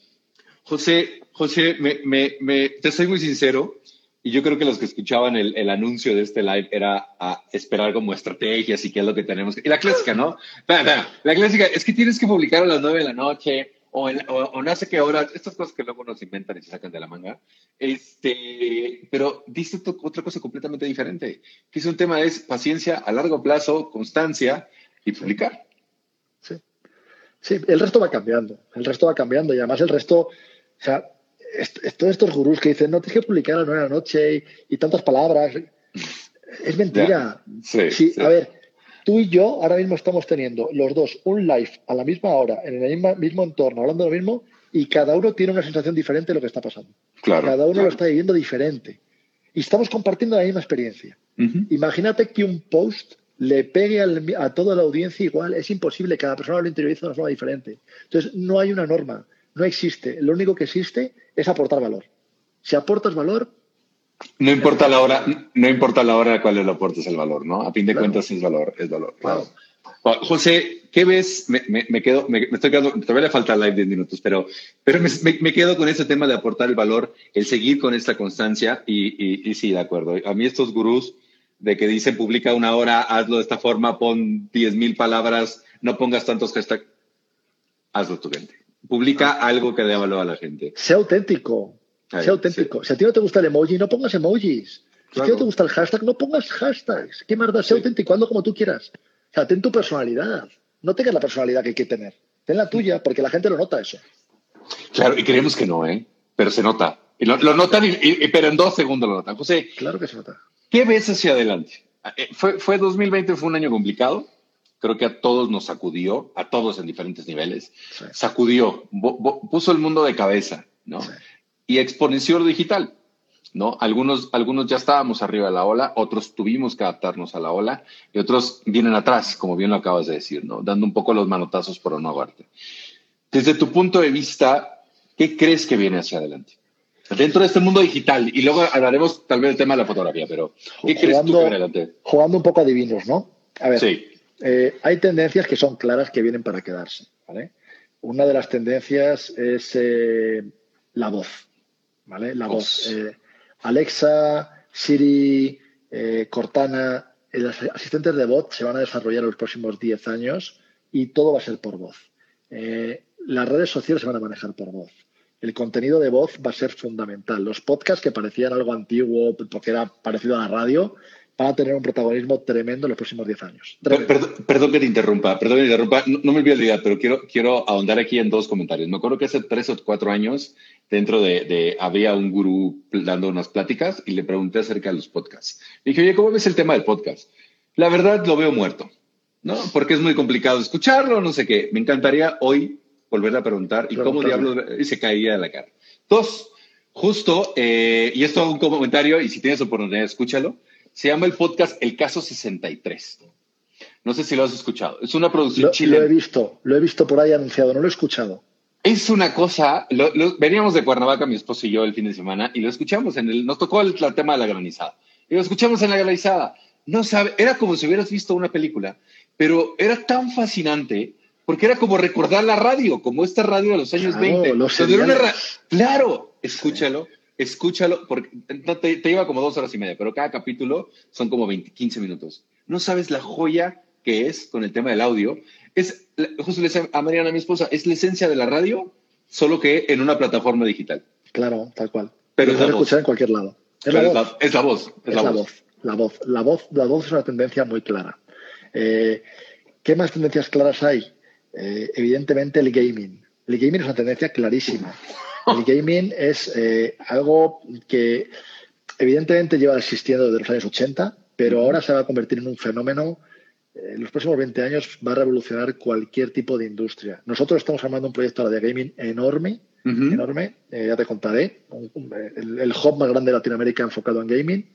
José, José, me, me, me- te soy muy sincero. Y yo creo que los que escuchaban el, el anuncio de este live era a esperar como estrategias y qué es lo que tenemos. Y la clásica, ¿no? La clásica es que tienes que publicar a las nueve de la noche o, en- o, o no sé qué hora. Estas cosas que luego nos inventan y se sacan de la manga. Este, pero dice otra cosa completamente diferente. Que es un tema es paciencia a largo plazo, constancia y publicar. Sí. Sí, el resto va cambiando. El resto va cambiando. Y además el resto, o sea, todos estos gurús que dicen, no tienes que publicar a la noche y, y tantas palabras. Es mentira. Sí, Sí, sí. a ver, tú y yo ahora mismo estamos teniendo los dos un live a la misma hora, en el misma- mismo entorno, hablando de lo mismo, y cada uno tiene una sensación diferente de lo que está pasando. Claro. cada uno claro. lo está viviendo diferente. Y estamos compartiendo la misma experiencia. Imagínate que un post le pegue al- a toda la audiencia igual. Es imposible, cada persona lo interioriza de una forma diferente. Entonces, no hay una norma, no existe. Lo único que existe es aportar valor. Si aportas valor, No importa la hora, no importa la hora a la cual le aportes el valor, ¿no? A fin de Claro. cuentas es valor, es valor. Claro. José, ¿qué ves? Me, me- me quedo, me, me estoy quedando, todavía le falta live 10 minutos, pero, pero me, quedo con ese tema de aportar el valor, el seguir con esta constancia y, y- y sí, de acuerdo. A mí estos gurús de que dicen publica una hora, hazlo de esta forma, pon 10 mil palabras, no pongas tantos hashtags, hazlo tu gente. Publica algo que dé valor a la gente. sea auténtico. Ahí, sea auténtico. Si a ti no te gusta el emoji, no pongas emojis. Si a ti no te gusta el hashtag, no pongas hashtags. ¿Qué más da? Sea Sí. auténtico, hazlo como tú quieras. O sea, ten tu personalidad. No tengas la personalidad que hay que tener. Ten la tuya, porque la gente lo nota eso. Claro, y creemos que no, ¿eh? Pero se nota. Y lo, lo notan, y- y- pero en dos segundos lo notan. José, Claro que se nota. ¿qué ves hacia adelante? eh, fue, fue 2020, fue un año complicado. Creo que a todos nos sacudió, a todos en diferentes niveles. Sí. Sacudió, bo- bo- puso el mundo de cabeza, ¿no? Sí. Y exponenció lo digital, ¿no? Algunos, algunos ya estábamos arriba de la ola, otros tuvimos que adaptarnos a la ola y otros vienen atrás, como bien lo acabas de decir, ¿no? Dando un poco los manotazos por no ahogarte. Desde tu punto de vista, ¿qué crees que viene hacia adelante? Dentro de este mundo digital, y luego hablaremos tal vez del tema de la fotografía, pero ¿qué crees tú que viene adelante? jugando un poco adivinos, ¿no? A ver, Sí, eh, hay tendencias que son claras que vienen para quedarse, ¿vale? Una de las tendencias es eh, la voz, ¿vale? La voz. Eh, Alexa, Siri, Cortana, los asistentes de voz se van a desarrollar en los próximos 10 años y todo va a ser por voz. Las redes sociales se van a manejar por voz. El contenido de voz va a ser fundamental. Los podcasts que parecían algo antiguo porque era parecido a la radio van a tener un protagonismo tremendo en los próximos 10 años. Perdón, perdón que te interrumpa, perdón que te interrumpa. No, no me olvides la idea, pero quiero, quiero ahondar aquí en dos comentarios. Me acuerdo que hace tres o cuatro años, dentro de, de- había un gurú dando unas pláticas y le pregunté acerca de los podcasts. Le dije, oye, ¿cómo ves el tema del podcast? La verdad lo veo muerto, ¿no? Porque es muy complicado escucharlo, no sé qué. Me encantaría hoy volverle a preguntar y cómo diablos y se caía de la cara. Dos, justo, eh, y esto hago un comentario y si tienes oportunidad, escúchalo. Se llama el podcast El Caso 63. No sé si lo has escuchado. Es una producción Lo, chilena. lo he visto, lo he visto por ahí anunciado, no lo he escuchado. Es una cosa, lo- lo- veníamos de Cuernavaca, mi esposo y yo, el fin de semana, y lo escuchamos en el, nos tocó el, el tema de la granizada. Y lo escuchamos en la granizada. No sabe, era como si hubieras visto una película, pero era tan fascinante porque era como recordar la radio, como esta radio de los años Claro, 20. los donde era una seriales. ra- claro, escúchalo, escúchalo, porque no, te, te lleva como dos horas y media, pero cada capítulo son como 20, 15 minutos. No sabes la joya que es con el tema del audio. Es, justo le decía a Mariana, mi esposa, es la esencia de la radio, solo que en una plataforma digital. Claro, tal cual. Pero es la voz. escuchar en cualquier lado. Es la voz. es la voz, es la voz. La voz. La voz, la voz es una tendencia muy clara. Eh, ¿Qué más tendencias claras hay? Eh, evidentemente el gaming. El gaming es una tendencia clarísima. El gaming es eh, algo que evidentemente lleva existiendo desde los años 80, pero ahora se va a convertir en un fenómeno. eh, En los próximos 20 años va a revolucionar cualquier tipo de industria. Nosotros estamos armando un proyecto ahora de gaming enorme, enorme, eh, ya te contaré, un- un- el, el hub más grande de Latinoamérica enfocado en gaming,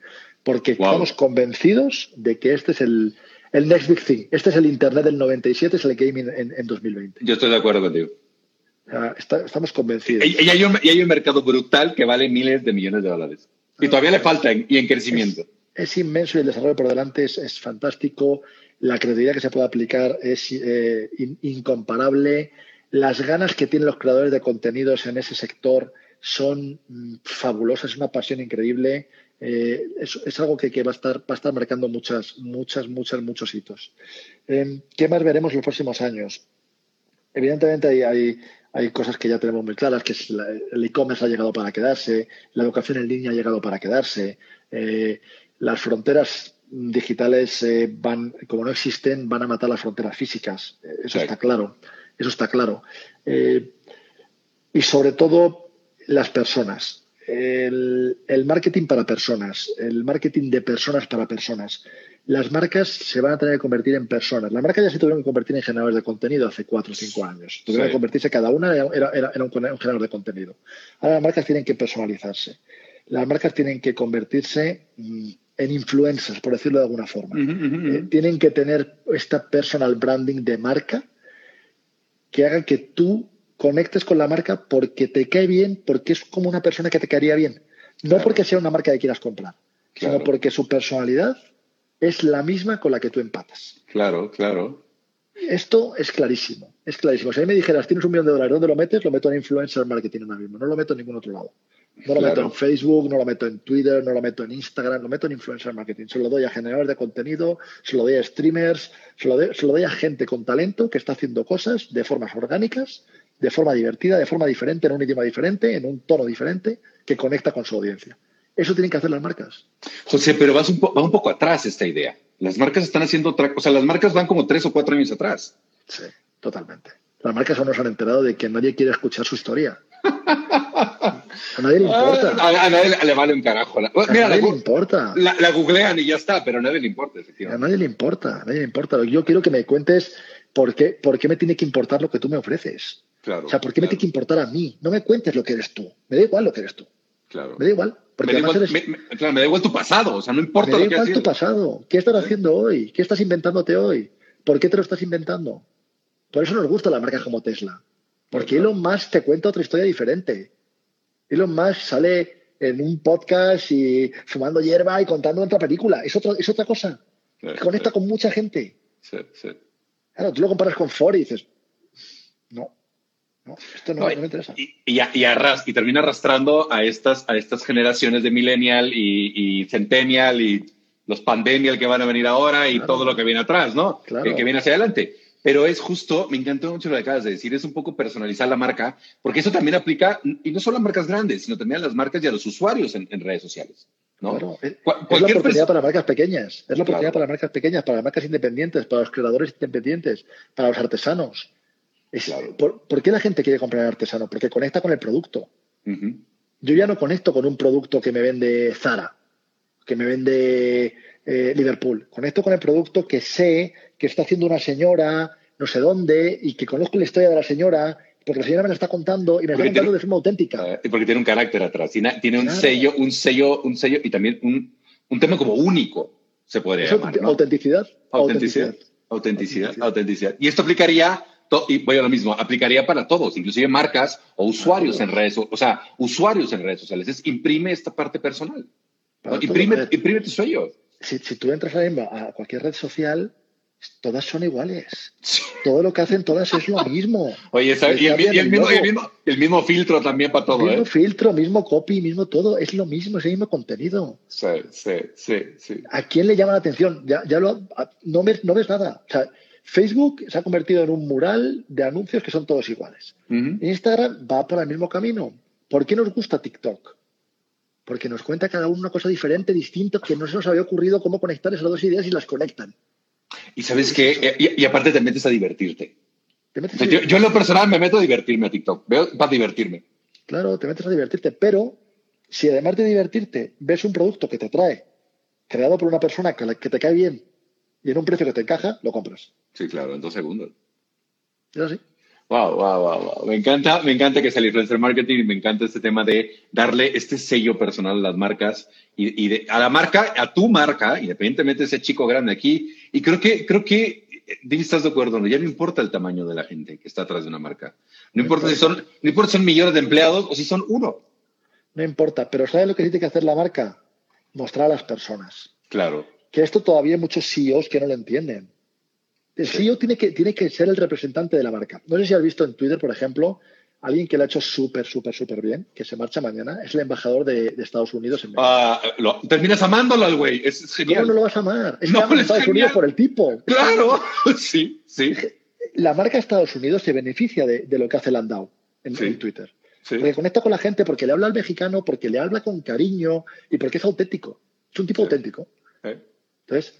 porque Wow. estamos convencidos de que este es el, el next big thing. Este es el Internet del 97, es el gaming en, en 2020. Yo estoy de acuerdo contigo. Está- estamos convencidos. Y, y hay un, y hay un mercado brutal que vale miles de millones de dólares. Y todavía le falta en- y en crecimiento. Es inmenso y el desarrollo por delante es, es fantástico. La creatividad que se puede aplicar es eh, in- incomparable. Las ganas que tienen los creadores de contenidos en ese sector son mm, fabulosas, es una pasión increíble. Eh, es, es algo que, que va, a estar, va a estar marcando muchas, muchas, muchas, muchos hitos. Eh, ¿Qué más veremos en los próximos años? Evidentemente hay, hay, hay cosas que ya tenemos muy claras, que es la- el e-commerce ha llegado para quedarse, la educación en línea ha llegado para quedarse, eh, las fronteras digitales eh, van, como no existen, van a matar las fronteras físicas. Eso Sí. está claro. Eso está claro. Eh, y sobre todo las personas. El, el marketing para personas, el marketing de personas para personas. Las marcas se van a tener que convertir en personas. Las marcas ya se tuvieron que convertir en generadores de contenido hace cuatro o cinco años. Tuvieron Sí. que convertirse cada una, era, era- era un, un generador de contenido. Ahora las marcas tienen que personalizarse. Las marcas tienen que convertirse mm, en influencers, por decirlo de alguna forma. Eh, tienen que tener esta personal branding de marca que haga que tú conectes con la marca porque te cae bien, porque es como una persona que te caería bien. No Claro. porque sea una marca que quieras comprar, Claro. sino porque su personalidad es la misma con la que tú empatas. Claro, claro. Esto es clarísimo, es clarísimo. Si a mí me dijeras, tienes un millón de dólares, ¿dónde lo metes? Lo meto en influencer marketing ahora mismo, no lo meto en ningún otro lado. No lo Claro. meto en Facebook, no lo meto en Twitter, no lo meto en Instagram, lo meto en influencer marketing. Se lo doy a generadores de contenido, se lo doy a streamers, se lo doy, se lo doy a gente con talento que está haciendo cosas de formas orgánicas, de forma divertida, de forma diferente, en un idioma diferente, en un tono diferente, que conecta con su audiencia. Eso tienen que hacer las marcas. José, pero vas un va un poco atrás esta idea. Las marcas están haciendo otra cosa. Las marcas van como tres o cuatro años atrás. Sí, totalmente. Las marcas aún no se han enterado de que nadie quiere escuchar su historia. A nadie le importa. A, a nadie le vale un carajo. La, a nadie la, le importa. La, la, googlean y ya está, pero a nadie le importa, A efectivamente. nadie le importa, a nadie le importa. Yo quiero que me cuentes por qué, por qué me tiene que importar lo que tú me ofreces. Claro, o sea, ¿por qué me tiene que importar a mí? No me cuentes lo que eres tú. Me da igual lo que eres tú. Claro. Me da igual. Porque me, da igual, eres- me- me- claro, me da igual tu pasado, o sea, no importa me da lo que igual tu pasado. ¿Qué estás haciendo hoy? ¿Qué estás inventándote hoy? ¿Por qué te lo estás inventando? Por eso nos gustan las marcas como Tesla. Porque Claro. Elon Musk te cuenta otra historia diferente. Elon Musk sale en un podcast y fumando hierba y contando otra película. Es, otra es otra cosa. Sí, Que conecta sí, con mucha gente. sí, sí. Claro, tú lo comparas con Ford y dices, no, no, esto no, No, no me interesa. Y, y, a- y arras- y termina arrastrando a estas, a estas generaciones de millennial y, centennial y los pandemial que van a venir ahora y Claro. todo lo que viene atrás, ¿no? Claro. Que, que viene hacia adelante. Pero es justo, me encantó mucho lo que acabas de decir, es un poco personalizar la marca, porque eso también aplica, y no solo a marcas grandes, sino también a las marcas y a los usuarios en, en redes sociales, ¿no? Claro, es, la oportunidad para marcas pequeñas, es la oportunidad Claro. para marcas pequeñas, para las marcas independientes, para los creadores independientes, para los artesanos. Es- Claro. ¿por, por qué la gente quiere comprar artesano? Porque conecta con el producto. Yo ya no conecto con un producto que me vende Zara, que me vende eh, Liverpool. Conecto con el producto que sé que está haciendo una señora, no sé dónde, y que conozco la historia de la señora, porque la señora me la está contando y me la está contando tiene- de forma auténtica. Eh, porque tiene un carácter atrás, tiene, tiene un sello, un sello, un sello y también un, un tema como único, se podría Es llamar, autent- ¿no? autenticidad. Autenticidad. Autenticidad, autenticidad. Y esto aplicaría, y voy a lo mismo, aplicaría para todos, inclusive marcas o usuarios en redes, o o sea, usuarios en redes sociales. Es imprime esta parte personal. ¿no? Todo. Imprime, Eh, imprime tu sello. Si, si tú entras mismo a cualquier red social, todas son iguales. Todo lo que hacen todas es lo mismo. Oye, y, el, y el mismo, el mismo- el mismo filtro también para todo, mismo ¿eh? filtro, mismo copy, mismo todo. Es lo mismo, es el mismo contenido. Sí, sí, sí, sí. ¿A quién le llama la atención? Ya, ya lo, a- no, ves, no ves nada. O sea, Facebook se ha convertido en un mural de anuncios que son todos iguales. Instagram va por el mismo camino. ¿Por qué nos gusta TikTok? Porque nos cuenta cada uno una cosa diferente, distinta, que no se nos había ocurrido cómo conectar esas dos ideas y las conectan. Y sabes qué, y, y aparte te metes a divertirte. Te metes O sea, yo, yo en lo personal me meto a divertirme a TikTok, veo para divertirme. Claro, te metes a divertirte, pero si además de divertirte ves un producto que te atrae, creado por una persona que, que te cae bien y en un precio que te encaja, lo compras. Sí, claro, en dos segundos. Es así. Wow, wow, wow, wow. Me encanta, me encanta que es el influencer marketing y me encanta este tema de darle este sello personal a las marcas y, y de- a la marca, a tu marca, independientemente de ese chico grande aquí. Y creo que, creo que, eh, estás de acuerdo, ¿no? Ya no importa el tamaño de la gente que está atrás de una marca. No importa si son, no importa si son millones de empleados o si son uno. No importa, pero ¿sabes lo que tiene que hacer la marca? Mostrar a las personas. Claro. Que esto todavía hay muchos CEOs que no lo entienden. El CEO tiene que, tiene que ser el representante de la marca. No sé si has visto en Twitter, por ejemplo, alguien que lo ha hecho súper, súper, súper bien, que se marcha mañana, es el embajador de, de Estados Unidos en México. Ah, lo- terminas amándolo al güey. Es, es ¿Cómo no lo vas a amar? Es No, que es Estados genial. Unidos por el tipo. Claro. Sí, sí. La marca de Estados Unidos se beneficia de, de lo que hace Landau en, Sí. en Twitter. sí. Porque conecta con la gente, porque le habla al mexicano, porque le habla con cariño y porque es auténtico. Es un tipo Sí. auténtico. Entonces,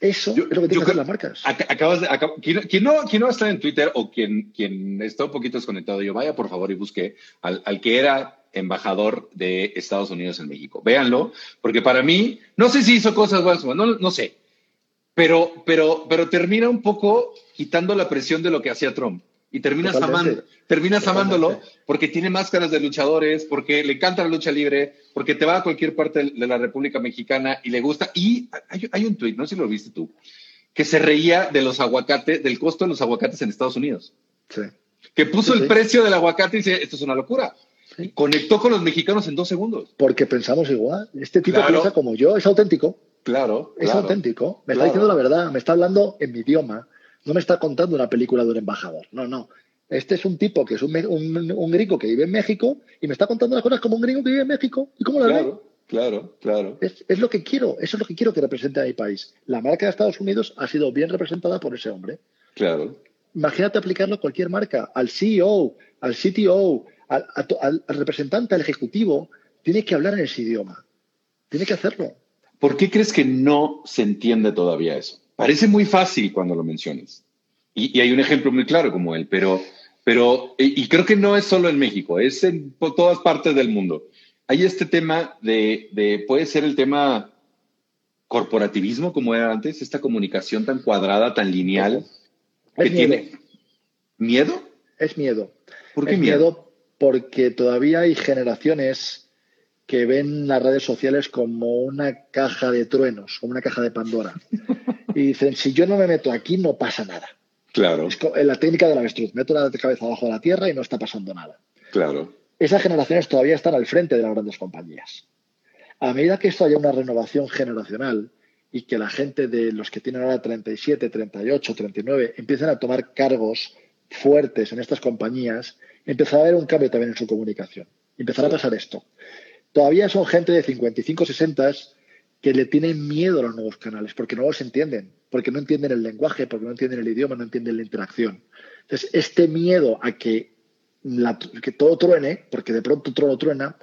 eso Yo- es lo que tienen que hacer las marcas. Ac- Acabas de, acab- quien, quien no, quien no está en Twitter o quien, quien está un poquito desconectado, yo vaya por favor y busque al, al que era embajador de Estados Unidos en México. Véanlo, porque para mí, no sé si hizo cosas buenas, no, no sé, pero, pero, pero termina un poco quitando la presión de lo que hacía Trump. Y terminas, Totalmente. amando, terminas Totalmente. amándolo porque tiene máscaras de luchadores, porque le encanta la lucha libre, porque te va a cualquier parte de la República Mexicana y le gusta. Y hay, hay un tweet, no sé si lo viste tú, que se reía de los aguacates, del costo de los aguacates en Estados Unidos. Sí. Que puso Sí, el sí. precio del aguacate y dice, esto es una locura. Y conectó con los mexicanos en dos segundos. Porque pensamos igual. Este tipo Claro. piensa como yo, es auténtico. Claro. Es claro. auténtico. Me Claro. está diciendo la verdad, me está hablando en mi idioma. No me está contando una película de un embajador. No, no. Este es un tipo que es un, un- un gringo que vive en México y me está contando las cosas como un gringo que vive en México. ¿Y cómo la ve? Claro, claro, claro. Es, es lo que quiero, eso es lo que quiero que represente a mi país. La marca de Estados Unidos ha sido bien representada por ese hombre. Claro. Imagínate aplicarlo a cualquier marca, al CEO, al CTO, al- al representante, al ejecutivo. Tiene que hablar en ese idioma. Tiene que hacerlo. ¿Por qué crees que no se entiende todavía eso? Parece muy fácil cuando lo mencionas. Y, y hay un ejemplo muy claro como él, pero, Pero, y, creo que no es solo en México, es en todas partes del mundo. Hay este tema de, de, puede ser el tema corporativismo como era antes, esta comunicación tan cuadrada, tan lineal, que miedo. tiene miedo. Es miedo. ¿Por qué es miedo? miedo porque todavía hay generaciones que ven las redes sociales como una caja de truenos, como una caja de Pandora. Y dicen, si yo no me meto aquí, no pasa nada. Claro, Es la técnica del avestruz. Meto la cabeza abajo de la tierra y no está pasando nada. claro. Esas generaciones todavía están al frente de las grandes compañías. A medida que esto haya una renovación generacional y que la gente de los que tienen ahora 37, 38, 39 empiecen a tomar cargos fuertes en estas compañías, empezará a haber un cambio también en su comunicación. Empezará a pasar esto. Todavía son gente de 55, 60 que le tienen miedo a los nuevos canales porque no los entienden, porque no entienden el lenguaje, porque no entienden el idioma, no entienden la interacción. Entonces, este miedo a que, la- que todo truene, porque de pronto todo truena,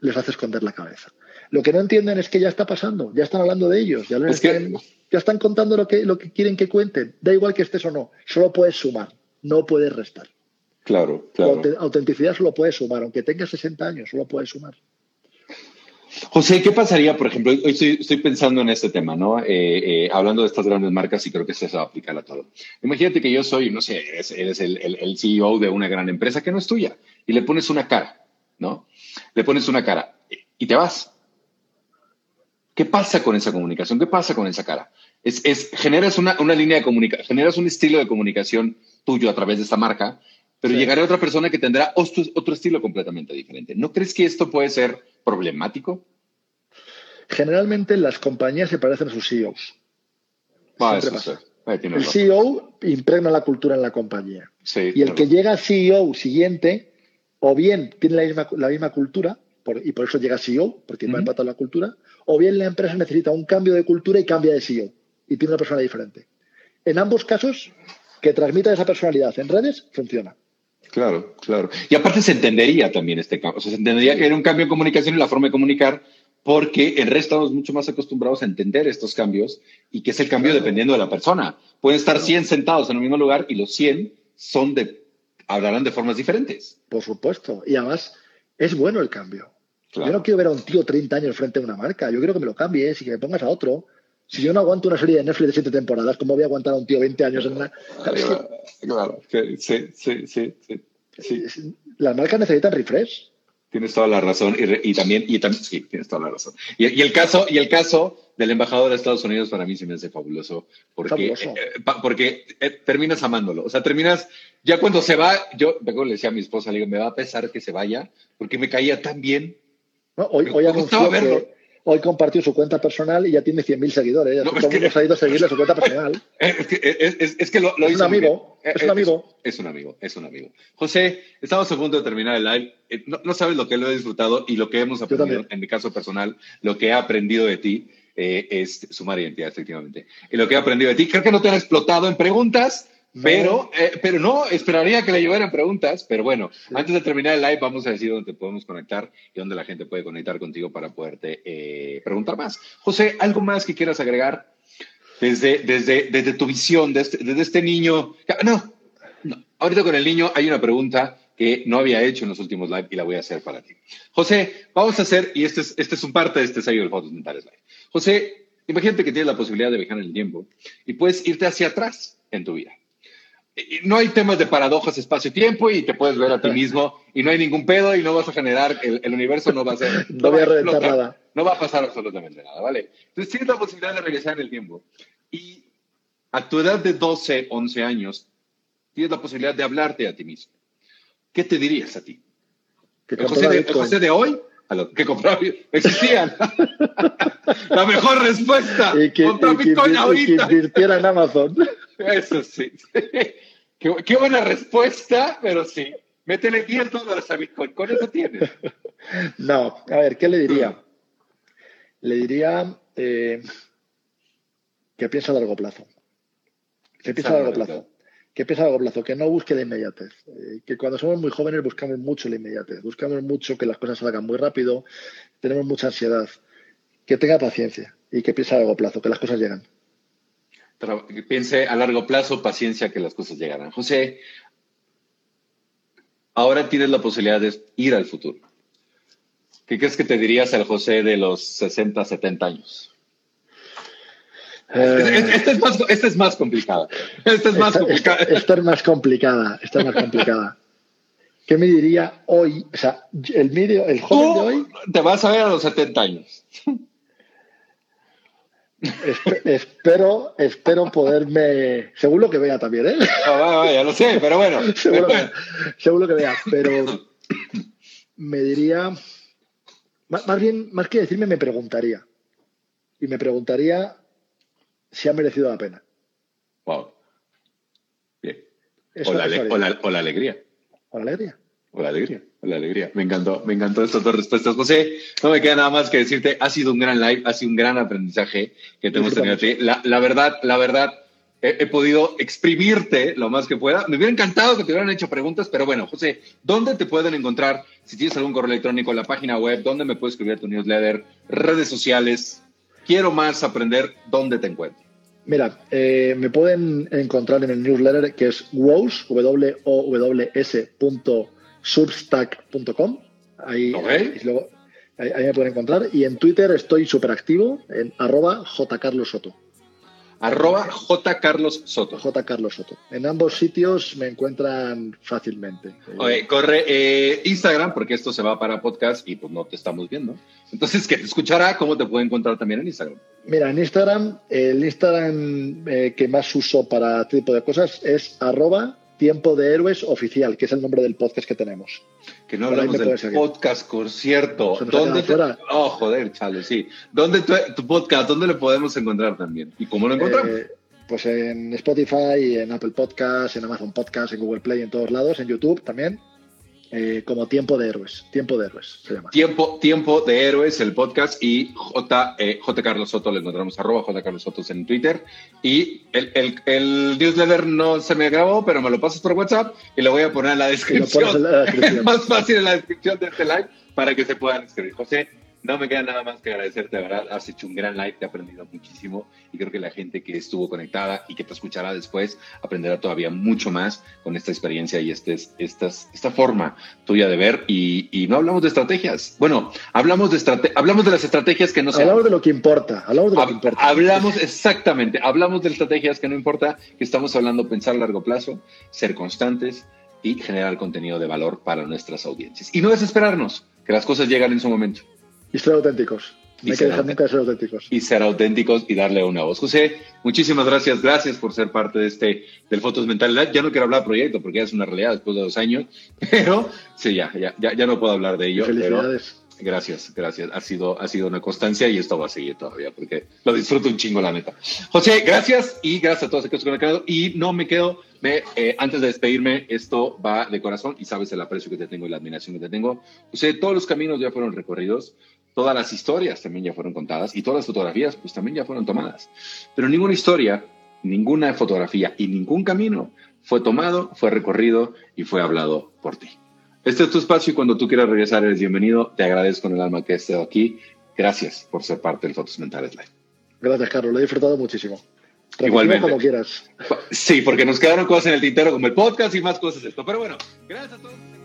les hace esconder la cabeza. Lo que no entienden es que ya está pasando, ya están hablando de ellos, ya, les Es que- están, ya están contando lo que, lo que quieren que cuenten. Da igual que estés o no, solo puedes sumar, no puedes restar. Claro, La claro. aute- autenticidad solo puedes sumar, aunque tengas 60 años, solo puedes sumar. José, ¿qué pasaría, por ejemplo? Hoy estoy, pensando en este tema, ¿no? Eh, eh, hablando de estas grandes marcas y creo que se va a aplicar a todo. Imagínate que yo soy, no sé, eres, el CEO de una gran empresa que no es tuya y le pones una cara, ¿no? Le pones una cara y te vas. ¿Qué pasa con esa comunicación? ¿Qué pasa con esa cara? Es, es, generas una, una línea de comunicación, generas un estilo de comunicación tuyo a través de esta marca, pero Sí. llegará otra persona que tendrá otro, otro estilo completamente diferente. ¿No crees que esto puede ser problemático? Generalmente las compañías se parecen a sus CEOs. Ah, eso pasa. Eh, El razón. CEO impregna la cultura en la compañía. Sí, Y el que razón. llega CEO siguiente, o bien tiene la misma, la misma cultura, por- y por eso llega CEO, porque va Ujú. empatado la cultura, o bien la empresa necesita un cambio de cultura y cambia de CEO, y tiene una persona diferente. En ambos casos, que transmita esa personalidad en redes, funciona. Claro, claro. Y aparte se entendería también este cambio. O sea, se entendería que era un cambio en comunicación y la forma de comunicar, porque en red estamos mucho más acostumbrados a entender estos cambios y que es el cambio Claro. dependiendo de la persona. Pueden estar 100 sentados en el mismo lugar y los 100 son de, hablarán de formas diferentes. Por supuesto. Y además, es bueno el cambio. Claro. Yo no quiero ver a un tío 30 años frente a una marca. Yo quiero que me lo cambies y que me pongas a otro. Si yo no aguanto una serie de Netflix de siete temporadas, ¿cómo voy a aguantar a un tío 20 años en una... Claro, claro. Sí, sí, sí, sí. sí. Las marcas necesitan refresh. Tienes toda la razón y, re- y también, y también, sí, tienes toda la razón. Y, y el caso, y el caso del embajador de Estados Unidos para mí se me hace fabuloso porque, Fabuloso. eh, pa- porque eh, terminas amándolo. O sea, terminas, ya cuando se va, yo luego le decía a mi esposa, le digo, me va a pesar que se vaya porque me caía tan bien. ¿no? Hoy, hoy anunció verlo. que hoy compartió su cuenta personal y ya tiene 100.000 seguidores. No, todo el mundo ha ido a seguirle su cuenta personal. Eh, Es que, es, es- es que lo, lo Es hizo un muy amigo, es un amigo. Es, un amigo, es un amigo. José, estamos a punto de terminar el live. Eh, No, no sabes lo que lo he disfrutado y lo que hemos aprendido, en mi caso personal, lo que he aprendido de ti eh, es sumar identidad, efectivamente. Y lo que he aprendido de ti, creo que no te han explotado en preguntas. Pero, eh, pero no, esperaría que le llevaran preguntas. Pero bueno, antes de terminar el live, vamos a decir dónde te podemos conectar y dónde la gente puede conectar contigo para poderte eh, preguntar más. José, ¿algo más que quieras agregar? desde, desde, desde tu visión, desde, desde este niño. No, no, ahorita con el niño hay una pregunta que no había hecho en los últimos live y la voy a hacer para ti. José, vamos a hacer, y este es, este es un parte de este sello del Fotos Mentales Live. José, imagínate que tienes la posibilidad de viajar en el tiempo y puedes irte hacia atrás en tu vida. No hay temas de paradojas espacio-tiempo y te puedes ver a ti mismo y no hay ningún pedo y no vas a generar, el, el universo no va a ser... No voy a reventar nada. No va a pasar absolutamente nada, ¿vale? Entonces tienes la posibilidad de regresar en el tiempo. Y a tu edad de 12, 11 años, tienes la posibilidad de hablarte a ti mismo. ¿Qué te dirías a ti? Que ¿El José, de, el. José de hoy? A que compraba existían. la mejor respuesta. Y que, Compra y que Bitcoin y que ahorita. invirtiera en Amazon. Eso sí. qué, qué buena respuesta, pero sí. Métele 10 dólares a Bitcoin. Con eso tienes. No, a ver, ¿qué le diría? Le diría eh, que piense a largo plazo. Que piense a largo plazo. Que piense a largo plazo, que no busque la inmediatez. Eh, que cuando somos muy jóvenes buscamos mucho la inmediatez. Buscamos mucho que las cosas salgan muy rápido. Tenemos mucha ansiedad. Que tenga paciencia y que piense a largo plazo, que las cosas llegan. Que piense a largo plazo, paciencia, que las cosas llegarán. José, ahora tienes la posibilidad de ir al futuro. ¿Qué crees que te dirías al José de los 60, 70 años? Eh, Esta es, más, esta es más complicada. Esta es más esta, complicada. esta- esta es más complicada. Esta es más complicada. ¿Qué me diría hoy? O sea, el, medio, el joven de hoy te vas a ver a los 70 años. espe- espero, espero poderme, según lo que vea también, ¿eh? Ah, va, va, ya lo sé, pero bueno. según, lo que, según lo que vea, pero me diría, más, más bien, más que decirme, me preguntaría. Y me preguntaría si ha merecido la pena. Wow. Bien. Eso- o, la, eso o la- o la alegría. Con alegría. O la alegría, o la alegría. Me encantó, me encantó estas dos respuestas. José, no me queda nada más que decirte, ha sido un gran live, ha sido un gran aprendizaje que te hemos tenido a ti. La, la verdad, la verdad, he, he podido exprimirte lo más que pueda. Me hubiera encantado que te hubieran hecho preguntas, pero bueno, José, ¿dónde te pueden encontrar? Si tienes algún correo electrónico, la página web, ¿dónde me puedes escribir tu newsletter? Redes sociales. Quiero más aprender, ¿dónde te encuentro? Mira, eh, me pueden encontrar en el newsletter que es wows, w o w s punto substack.com. Ahí, Ok. y luego- ahí, ahí me pueden encontrar. Y en Twitter estoy súper activo en arroba jcarlosoto. Arroba J. Carlos Soto. J. Carlos Soto. En ambos sitios me encuentran fácilmente. Oye, corre eh, Instagram, porque esto se va para podcast y pues no te estamos viendo. Entonces, que te escuchará, ¿cómo te puede encontrar también en Instagram? Mira, en Instagram, el Instagram eh, que más uso para este tipo de cosas es arroba tiempo de héroes oficial, que es el nombre del podcast que tenemos. Que no Por hablamos del podcast, por cierto. Se nos ha ¿Dónde te-. Oh, joder, chale, sí. ¿Dónde tu, tu podcast, dónde lo podemos encontrar también? ¿Y cómo lo encontramos? Eh, pues en Spotify, en Apple Podcasts, en Amazon Podcasts, en Google Play, en todos lados, en YouTube también, eh, como Tiempo de Héroes. Tiempo de Héroes se llama. Tiempo, Tiempo de Héroes, el podcast, y J, eh, J. Carlos Soto, lo encontramos arroba J. Carlos Soto en Twitter. Y el, el, el newsletter no se me grabó, pero me lo pasas por WhatsApp y lo voy a poner en la descripción. pones en la descripción. Es más fácil en la descripción de este live para que se puedan escribir. José, no me queda nada más que agradecerte, de verdad. Has hecho un gran live, te he aprendido muchísimo y creo que la gente que estuvo conectada y que te escuchará después aprenderá todavía mucho más con esta experiencia y este, estas, esta forma tuya de ver. Y, y no hablamos de estrategias. Bueno, hablamos de, estrate hablamos de las estrategias que no se Hablamos de lo que importa. Hablamos de lo que Hab- importa. Hablamos exactamente, hablamos de estrategias que no importa, que estamos hablando pensar a largo plazo, ser constantes y generar contenido de valor para nuestras audiencias. Y no desesperarnos, que las cosas llegan en su momento. Y ser auténticos. No hay que dejar nunca de ser auténticos. Y ser auténticos y darle una voz. José, muchísimas gracias, gracias por ser parte de este del Fotos Mentalidad. Ya no quiero hablar proyecto porque ya es una realidad después de dos años, pero sí, ya, ya, ya, ya no puedo hablar de ello. pero- Felicidades. Gracias, gracias. Ha sido, ha sido una constancia y esto va a seguir todavía porque lo disfruto un chingo, la neta. José, gracias y gracias a todos los que se conectaron. Y no me quedo, me, eh, antes de despedirme, esto va de corazón y sabes el aprecio que te tengo y la admiración que te tengo. José, todos los caminos ya fueron recorridos, todas las historias también ya fueron contadas y todas las fotografías pues también ya fueron tomadas. Pero ninguna historia, ninguna fotografía y ningún camino fue tomado, fue recorrido y fue hablado por ti. Este es tu espacio y cuando tú quieras regresar eres bienvenido. Te agradezco en el alma que estés aquí. Gracias por ser parte del Fotos Mentales Live. Gracias, Carlos. Lo he disfrutado muchísimo. Repítelo Igualmente. como quieras. Sí, porque nos quedaron cosas en el tintero como el podcast y más cosas de esto. Pero bueno, gracias a todos.